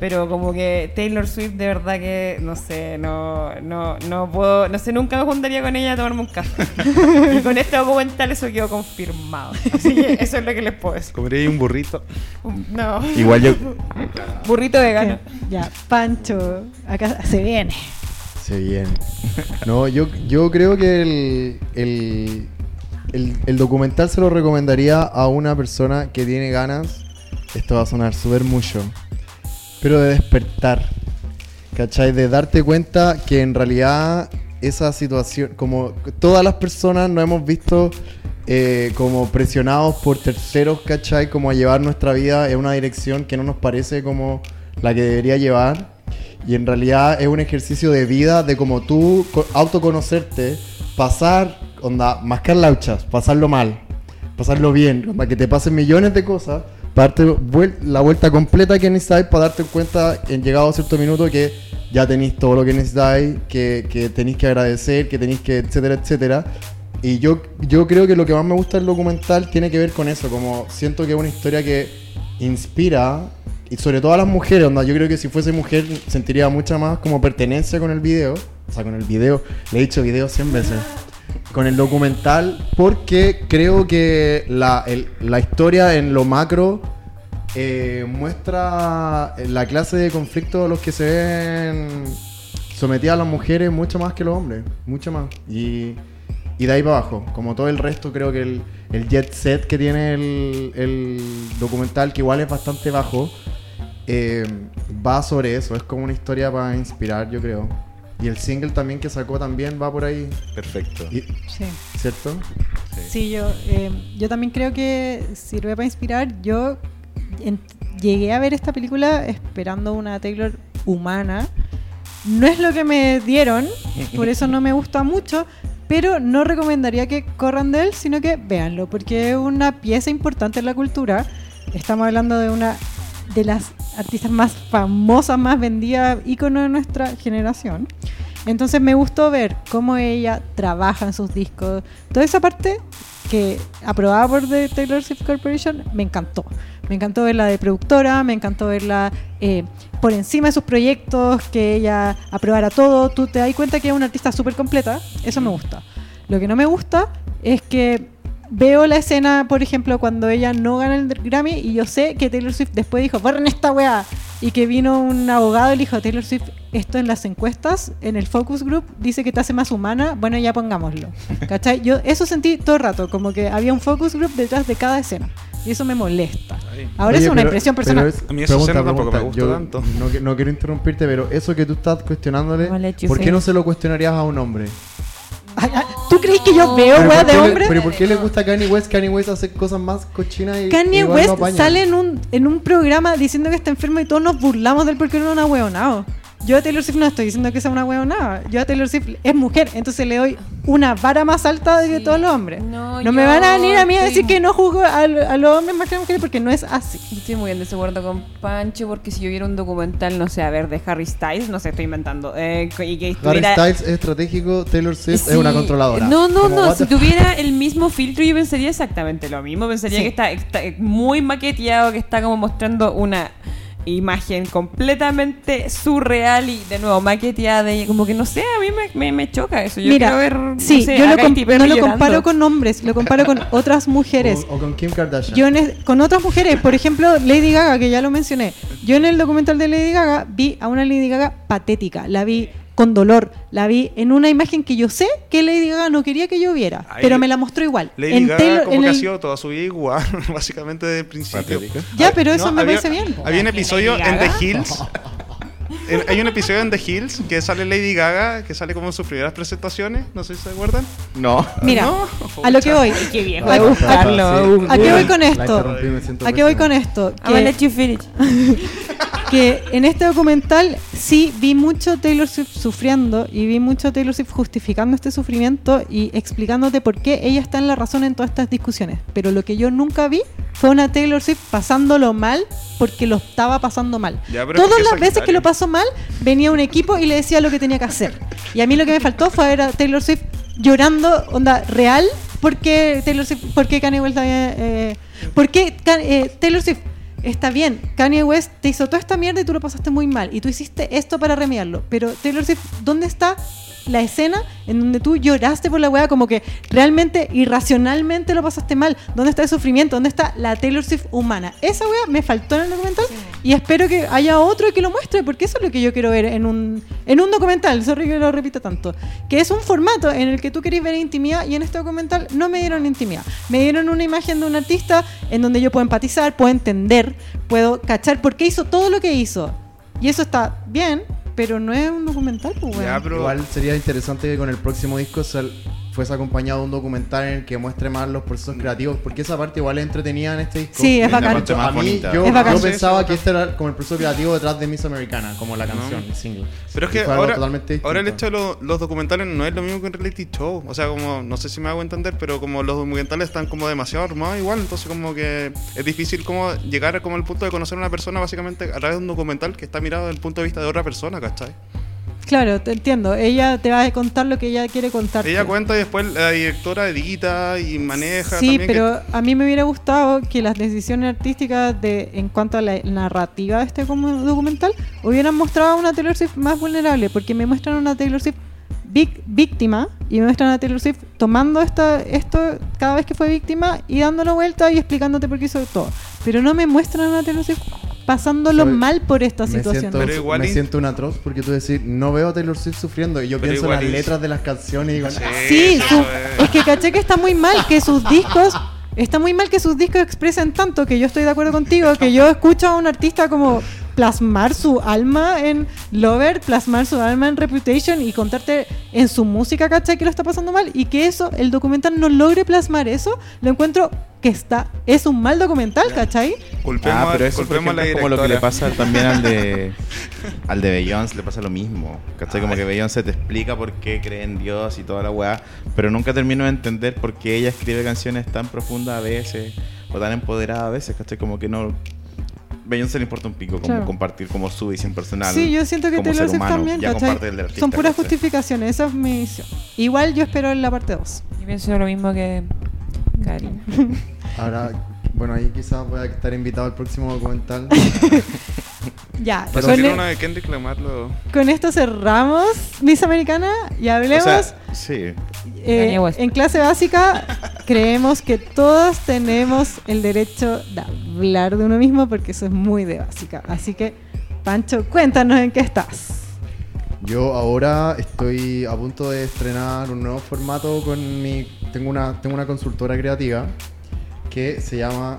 Pero como que Taylor Swift, de verdad que, no sé, no, no, no puedo, no sé, nunca me juntaría con ella a tomarme un café. y con este documental eso quedó confirmado. Así que eso es lo que les puedo decir. Comería un burrito. No. Igual yo. Burrito vegano. Ya, Pancho, acá se viene. Se viene. No, yo, yo creo que el, el, el, el documental se lo recomendaría a una persona que tiene ganas, esto va a sonar súper mucho, pero de despertar. ¿Cachai? De darte cuenta que en realidad esa situación, como todas las personas nos hemos visto eh, como presionados por terceros, ¿cachai? Como a llevar nuestra vida en una dirección que no nos parece como la que debería llevar. Y en realidad es un ejercicio de vida, de como tú co- autoconocerte, pasar, onda, mascar lauchas, pasarlo mal, pasarlo bien, onda, que te pasen millones de cosas, vuel- la vuelta completa que necesitáis, para darte cuenta en llegado a cierto minuto que ya tenéis todo lo que necesitáis, que, que tenéis que agradecer, que tenéis que, etcétera, etcétera. Y yo, yo creo que lo que más me gusta del documental tiene que ver con eso, como siento que es una historia que inspira, y sobre todo a las mujeres, onda, yo creo que si fuese mujer sentiría mucha más como pertenencia con el video, o sea, con el video, le he dicho video 100 veces, con el documental, porque creo que la, la historia en lo macro eh, muestra la clase de conflicto a los que se ven sometidas las mujeres mucho más que los hombres, mucho más. Y, y de ahí para abajo, como todo el resto, creo que el, el jet set que tiene el, el documental, que igual es bastante bajo, eh, va sobre eso. Es como una historia para inspirar, yo creo. Y el single también que sacó también va por ahí, Perfecto. y- Sí. ¿cierto? Sí, yo, eh, yo también creo que sirve para inspirar. Yo en- llegué a ver esta película esperando una Taylor humana. No es lo que me dieron, por eso no me gusta mucho, pero no recomendaría que corran de él, sino que véanlo, porque es una pieza importante en la cultura. Estamos hablando de una de las artistas más famosas, más vendidas, ícono de nuestra generación. Entonces me gustó ver cómo ella trabaja en sus discos. Toda esa parte que aprobada por The Taylor Swift Corporation me encantó. Me encantó verla de productora, me encantó verla eh, por encima de sus proyectos, que ella aprobara todo. Tú te das cuenta que es una artista súper completa. Eso me gusta. Lo que no me gusta es que veo la escena, por ejemplo, cuando ella no gana el Grammy y yo sé que Taylor Swift después dijo, borren esta weá. Y que vino un abogado y le dijo, Taylor Swift, esto en las encuestas, en el focus group, dice que te hace más humana, bueno, ya pongámoslo. ¿Cachai? Yo eso sentí todo el rato, como que había un focus group detrás de cada escena. Y eso me molesta. Ahora Oye, es una pero- impresión pero personal. es- A mí esa pregunta, escena tampoco me Yo tanto. No, no quiero interrumpirte, pero eso que tú estás cuestionándole, ¿por qué no se lo cuestionarías a un hombre? Ay, ay, ¿Tú crees que yo veo ¿Pero weá de hombre? ¿Pero por qué le gusta Kanye West? Kanye West hace cosas más cochinas y Kanye West sale en un, en un programa diciendo que está enfermo y todos nos burlamos de él porque no es una hueonao. Yo a Taylor Swift no estoy diciendo que sea una hueonada. Yo a Taylor Swift es mujer, entonces le doy una vara más alta de que Sí. todos los hombres. No, No, me van a venir a mí a decir que no juzgo a, a los hombres más que a las mujeres porque no es así. Estoy muy en desacuerdo con Pancho porque si yo viera un documental, no sé, a ver, de Harry Styles, no sé, estoy inventando, eh, y que Harry. Styles es estratégico, Taylor Swift es una controladora. No, no, Como, no. Si tuviera el mismo filtro, yo pensaría exactamente lo mismo. Pensaría Sí. que está, está muy maqueteado, que está como mostrando una imagen completamente surreal y de nuevo maqueteada de ella. Como que no sé, a mí me, me, me choca eso. Yo Mira, quiero ver. no sí, sé, yo lo no lo comparo con hombres, lo comparo con otras mujeres. O, o con Kim Kardashian. Yo en es- con otras mujeres, por ejemplo, Lady Gaga, que ya lo mencioné. Yo en el documental de Lady Gaga vi a una Lady Gaga patética, la vi con dolor, la vi en una imagen que yo sé que Lady Gaga no quería que yo viera, Ay, pero me la mostró igual. Lady En Gaga Taylor- como en que ha sido toda su vida igual, básicamente desde el principio. Ya, pero eso No, me había- parece bien. Había un episodio en The? Hills. en- hay un episodio en The Hills que sale Lady Gaga, que sale como en sus primeras presentaciones, no sé si se acuerdan. No. Mira, No, a lo que voy. Qué viejo ¿A- a- buscarlo. ¿A qué voy con esto? ¿A qué voy con esto? Que- let you finish. que en este documental sí vi mucho Taylor Swift sufriendo y vi mucho Taylor Swift justificando este sufrimiento y explicándote por qué ella está en la razón en todas estas discusiones. Pero lo que yo nunca vi fue una Taylor Swift pasándolo mal porque lo estaba pasando mal. Ya, Todas porque las es veces que lo pasó mal, venía un equipo y le decía lo que tenía que hacer. Y a mí lo que me faltó fue ver a Taylor Swift llorando, onda, real, porque Taylor Swift, porque Kanye West había, eh, ¿por qué Ka- eh, Taylor Swift está bien, Kanye West te hizo toda esta mierda y tú lo pasaste muy mal. Y tú hiciste esto para remediarlo. Pero Taylor Swift, ¿dónde está la escena en donde tú lloraste por la weá, como que realmente, irracionalmente lo pasaste mal. ¿Dónde está el sufrimiento? ¿Dónde está la Taylor Swift humana? Esa weá me faltó en el documental y espero que haya otro que lo muestre, porque eso es lo que yo quiero ver en un, en un documental. Sorry que lo repito tanto. Que es un formato en el que tú querés ver intimidad y en este documental no me dieron intimidad. Me dieron una imagen de un artista en donde yo puedo empatizar, puedo entender, puedo cachar por qué hizo todo lo que hizo. Y eso está bien, pero no es un documental, pues. Ya, pero- Igual sería interesante que con el próximo disco sal- fuese acompañado de un documental en el que muestre más los procesos creativos, porque esa parte igual es entretenida en este disco. Sí, es la bacán. parte más A mí, yo, Es bacán. yo pensaba que este era como el proceso creativo detrás de Miss Americana, como la canción, No. el single. Pero es que ahora, totalmente ahora el hecho de lo- los documentales no es lo mismo que un reality show. O sea, como, no sé si me hago entender, pero como los documentales están como demasiado armados igual, entonces como que es difícil como llegar como al punto de conocer a una persona básicamente a través de un documental que está mirado desde el punto de vista de otra persona, ¿cachai? Claro, te entiendo. Ella te va a contar lo que ella quiere contar. Ella cuenta y después la directora edita y maneja. Sí, también, pero a mí me hubiera gustado que las decisiones artísticas de en cuanto a la narrativa de este como documental hubieran mostrado a una Taylor Swift más vulnerable, porque me muestran una Taylor Swift víctima y me muestran a Taylor Swift tomando esta, esto cada vez que fue víctima y dándolo vuelta y explicándote por qué hizo todo. Pero no me muestran a una Taylor Swift pasándolo mal por esta me situación. Siento, Pero igual me in- siento un atroz porque tú decís, no veo a Taylor Swift sufriendo y yo Pero pienso en las in- letras de las canciones y digo, Sí, Sí, su- es. es que caché que está muy mal que sus discos. Está muy mal que sus discos expresen tanto que yo estoy de acuerdo contigo, que yo escucho a un artista como plasmar su alma en Lover, plasmar su alma en Reputation y contarte en su música, ¿cachai? Que lo está pasando mal y que eso, el documental no logre plasmar eso, lo encuentro que está, es un mal documental, ¿cachai? Culpemos, Ah, pero eso culpemos ejemplo, es como lo que le pasa también al de al de Beyoncé, le pasa lo mismo. ¿Cachai? Como que Beyoncé te explica por qué cree en Dios y toda la weá, pero nunca termino de entender por qué ella escribe canciones tan profundas a veces o tan empoderadas a veces, ¿cachai? Como que no... Beyoncé le importa un pico como Claro. compartir como su visión personal. Sí, yo siento que ser Swift humano, también, ya comparte el del artista, Son puras justificaciones, esa es mi visión. Igual yo espero en la parte 2. Yo pienso lo mismo que Cari. ahora, bueno, ahí quizás voy a estar invitado al próximo documental. Ya, Pero con, tiene una de Kendrick Lamar lo- con esto cerramos Miss Americana y O hablemos. sea, sí. eh, en clase básica creemos que todos tenemos el derecho de hablar de uno mismo porque eso es muy de básica. Así que, Pancho, cuéntanos en qué estás. Yo ahora estoy a punto de estrenar un nuevo formato con mi... Tengo una, tengo una consultora creativa que se llama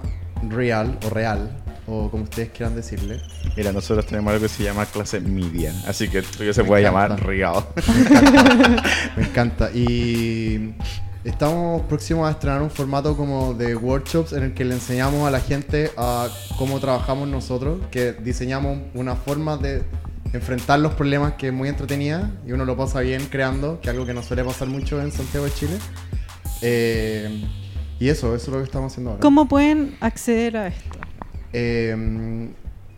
Real o Real o como ustedes quieran decirle. Mira, nosotros tenemos algo que se llama clase media, así que esto ya se Me puede encanta. llamar Real. Me encanta. Y estamos próximos a estrenar un formato como de workshops en el que le enseñamos a la gente a cómo trabajamos nosotros, que diseñamos una forma de enfrentar los problemas que es muy entretenida y uno lo pasa bien creando, que es algo que no suele pasar mucho en Santiago de Chile. Eh, y eso, eso es lo que estamos haciendo ahora. ¿Cómo pueden acceder a esto? Eh,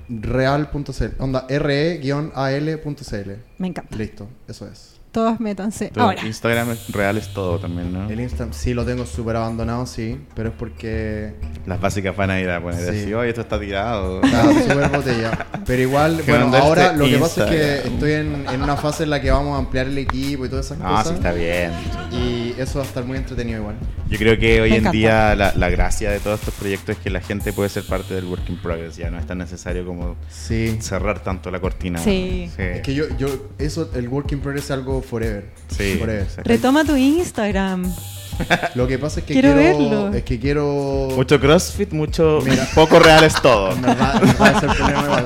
real.cl, onda re-al.cl. Me encanta. Listo, eso es. Todos métanse. Ahora. Instagram es real es todo también, ¿no? El Instagram sí lo tengo súper abandonado, sí, pero es porque Las básicas van a ir a poner Sí. así, oye, esto está tirado. está súper botella. Pero igual, bueno, ahora lo que pasa es que estoy en, en una fase en la que vamos a ampliar el equipo y todas esas No, cosas. sí está bien. Y eso va a estar muy entretenido igual. Yo creo que hoy en día la, la gracia de todos estos proyectos es que la gente puede ser parte del work in progress. Ya no es tan necesario como Sí. cerrar tanto la cortina. Sí. Es que yo, yo, eso, el work in progress es algo forever. Sí, Forever. Retoma tu Instagram. Lo que pasa es que Quiero quiero, verlo. es que quiero Mucho crossfit, mucho Mira. poco real es todo. En verdad, en verdad es el problema igual.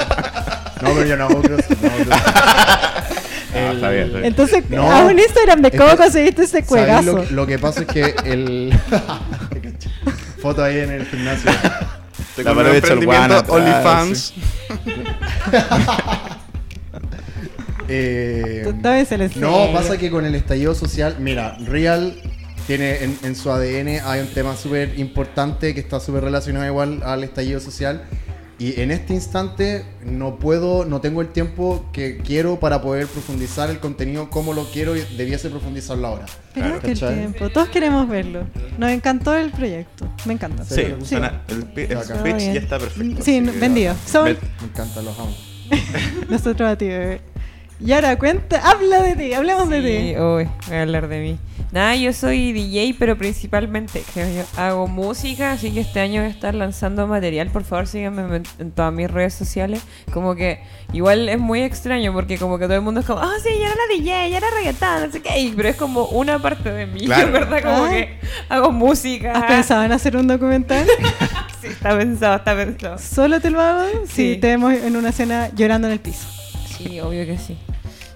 No, pero yo no hago crossfit, no está bien, está bien. Entonces, haz un Instagram de cómo conseguiste ese ¿Sabes cuegazo. Lo, lo que pasa es que el. Foto ahí en el gimnasio. Te La atrás, OnlyFans. Eh, le no, pasa que con el estallido social, mira, Real tiene en, en su ADN hay un tema súper importante que está súper relacionado igual al estallido social, Y en este instante no puedo, no tengo el tiempo que quiero para poder profundizar el contenido como lo quiero y debiese profundizarlo ahora. Pero que el tiempo. Todos queremos verlo. Nos encantó el proyecto. Me encanta. Sí, Sí. suena- el, el bien. ya está perfecto. Sí, vendido. Ven- Me encantan los amo. nosotros a ti, bebé. Y ahora cuenta, habla de ti, hablemos de Sí, ti. uy, voy a hablar de mí. Nada, yo soy DJ, pero principalmente creo yo, hago música, así que este año voy a estar lanzando material. Por favor, síganme en, en todas mis redes sociales. Como que igual es muy extraño porque como que todo el mundo es como, ah, sí, yo era la DJ, yo era reggaetón, no sé qué. Pero es como una parte de mí, Claro. verdad, como Ah. que hago música. ¿Has pensado en hacer un documental? Sí, está pensado, está pensado. ¿Solo te lo hago? Si Sí. te vemos en una escena llorando en el piso. Sí, obvio que sí.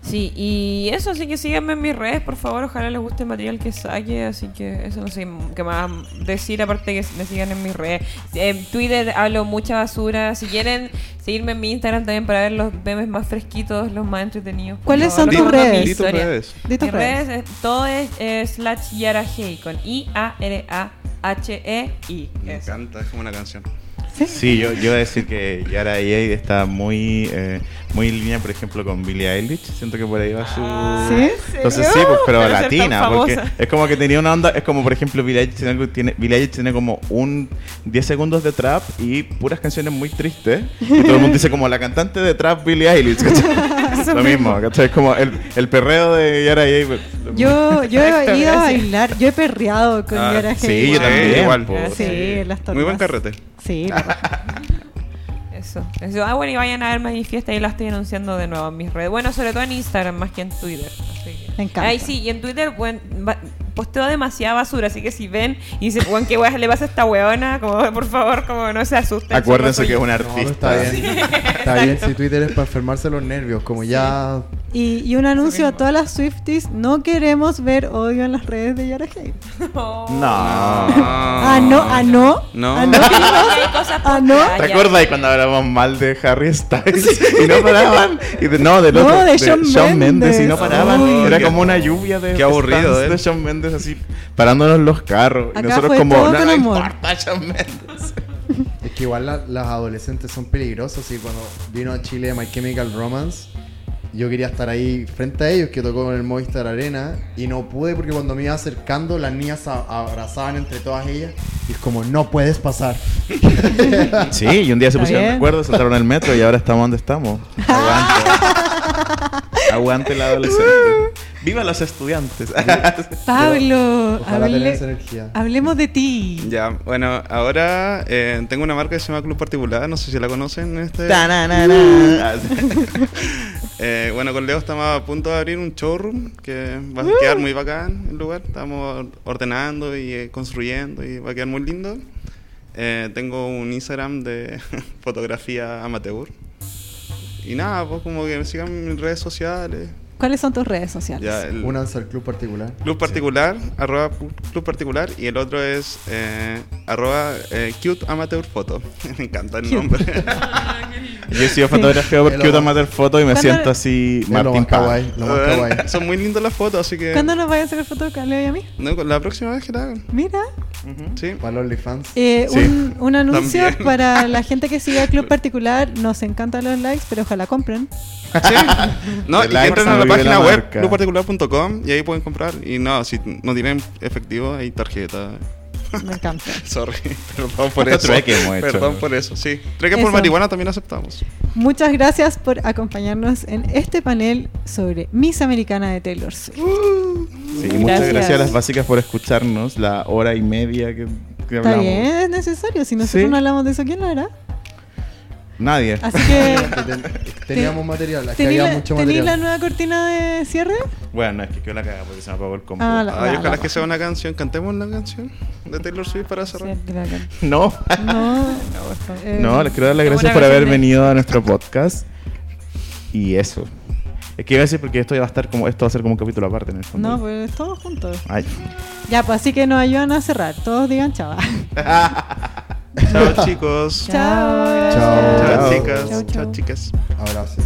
Sí, y eso, así que síganme en mis redes, por favor. Ojalá les guste el material que saque. Así que eso no sé qué más decir, aparte que me sigan en mis redes. En Twitter hablo mucha basura. Si quieren seguirme en mi Instagram también para ver los memes más fresquitos, los más entretenidos. ¿Cuáles favor. son tus redes? Di tus redes. Mis redes. redes, es- todo es eh, slash Yara Hey, con I-A-R-A-H-E-I. Me Eso. encanta, es como una canción. Sí, yo, yo voy a decir que Yara EA está muy, eh, muy en línea, por ejemplo, con Billie Eilish. Siento que por ahí va su. ¿Sí? Entonces sí, pues, pero latina, porque es como que tenía una onda, es como por ejemplo Billie Eilish tiene, tiene, Billie Eilish tiene como un 10 segundos de trap y puras canciones muy tristes. Y todo el mundo dice como la cantante de trap Billie Eilish. Lo mismo, ¿cachai? Es como el, el perreo de Yara EA. pues, Yo, yo he ido a bailar, yo he perreado con Ah, Yara Sí, Hey. yo Sí, también. igual. pues. Sí, las Muy buen tortas. carrete. Sí. Eso, eso. Ah, bueno, y vayan a verme a mi fiesta y la estoy anunciando de nuevo en mis redes. Bueno, sobre todo en Instagram más que en Twitter. Así que- Me encanta. Ay, sí, y en Twitter, va- posteo demasiada basura, así que si ven y dicen, bueno, ¿qué weas le pasa a esta weona? Como, por favor, como no se asusten. Acuérdense que es un No, artista. está bien. Está bien si Twitter es para enfermarse los nervios, como ya Y, y un anuncio a todas las Swifties, no queremos ver odio en las redes de Yara Hey. yo. No. Ah, no, ah, no. No. Ah, no. Ah, ¿no? ¿Te acuerdas de cuando hablábamos mal de Harry Styles y no paraban? Y de, no, del No, otro, de Shawn Mendes y no Mendes. paraban. Uy, Era qué- como una lluvia de qué aburrido, ¿eh? de Shawn Mendes así parándonos los carros. y nosotros fue como, todo no humor". importa Shawn Mendes. Es que igual la- las adolescentes son peligrosas y cuando vino a Chile My Chemical Romance, yo quería estar ahí frente a ellos que tocó en el Movistar Arena y no pude porque cuando me iba acercando las niñas a- abrazaban entre todas ellas y es como no puedes pasar. Sí, y un día se pusieron de acuerdo, saltaron el metro y ahora estamos donde estamos. Aguante. Aguante la adolescente. ¡Viva los estudiantes! Pablo, hable- energía. hablemos de ti. Ya, bueno, ahora eh, tengo una marca que se llama Club Particular, no sé si la conocen. Este, Ta-na-na-na. Eh, bueno, con Leo estamos a punto de abrir un showroom que va a quedar muy bacán el lugar. Estamos ordenando y eh, construyendo y va a quedar muy lindo. Eh, tengo un Instagram de fotografía amateur. Y nada, pues como que me sigan en mis redes sociales. ¿Cuáles son tus redes sociales? Ya, el Únanse al club particular. club particular, arroba club particular. Y el otro es eh, arroba eh, cute amateur photo. me encanta el Cute. nombre. Yo he sido fotografiado por Cute Amateur Photo y me ¿Cuándo- siento así Martín kawaii. Son muy lindas las fotos, así que... ¿Cuándo nos vayas a hacer fotos con Leo y a mí? No, la próxima vez que la hagan. Mira, Sí. Para los OnlyFans. eh, Sí. un, un anuncio También. para la gente que sigue al Club Particular. Nos encantan los likes, pero ojalá compren. Sí. No, y que entren a no la página la web clubparticular.com y ahí pueden comprar. Y no, si no tienen efectivo, hay tarjeta. Me encanta. Sorry, perdón por eso. trueque hemos hecho. Perdón por eso, sí. Trueque por Eso. marihuana también aceptamos. Muchas gracias por acompañarnos en este panel sobre Miss Americana de Taylor Swift. Sí, muchas Gracias. gracias a las básicas por escucharnos la hora y media que, que Está hablamos. bien, es necesario. Si nosotros Sí. no hablamos de eso, ¿quién lo hará? Nadie. Así que. Que ten- Teníamos material, es que ¿Tení había la, mucho tení la material. nueva cortina de cierre? Bueno, es que quedó la caga porque se me apagó el compu. Ah, la- Ay, ojalá la- que sea una canción. Cantemos la canción de Taylor Swift para cerrar. No. No, eh, No, les quiero dar las Como gracias una por haber de- venido a nuestro podcast. Y eso. Es que iba a decir porque esto va a estar como esto va a ser como un capítulo aparte en el fondo. No, pues todos juntos. Ay. Ya, pues así que nos ayudan a cerrar. Todos digan chava. Chao, chicos. Chao. Chao. Chao, Chao. chicas. Chao, chao. Chao, chicas. Abrazos.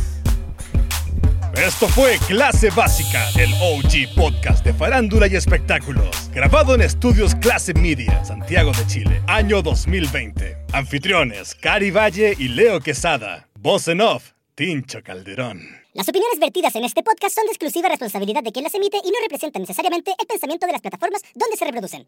Esto fue Clase Básica, el OG podcast de farándula y espectáculos, grabado en estudios Clase Media, Santiago de Chile, año 2020. Anfitriones, Cari Valle y Leo Quesada. Voz en off, Tincho Calderón. Las opiniones vertidas en este podcast son de exclusiva responsabilidad de quien las emite y no representan necesariamente el pensamiento de las plataformas donde se reproducen.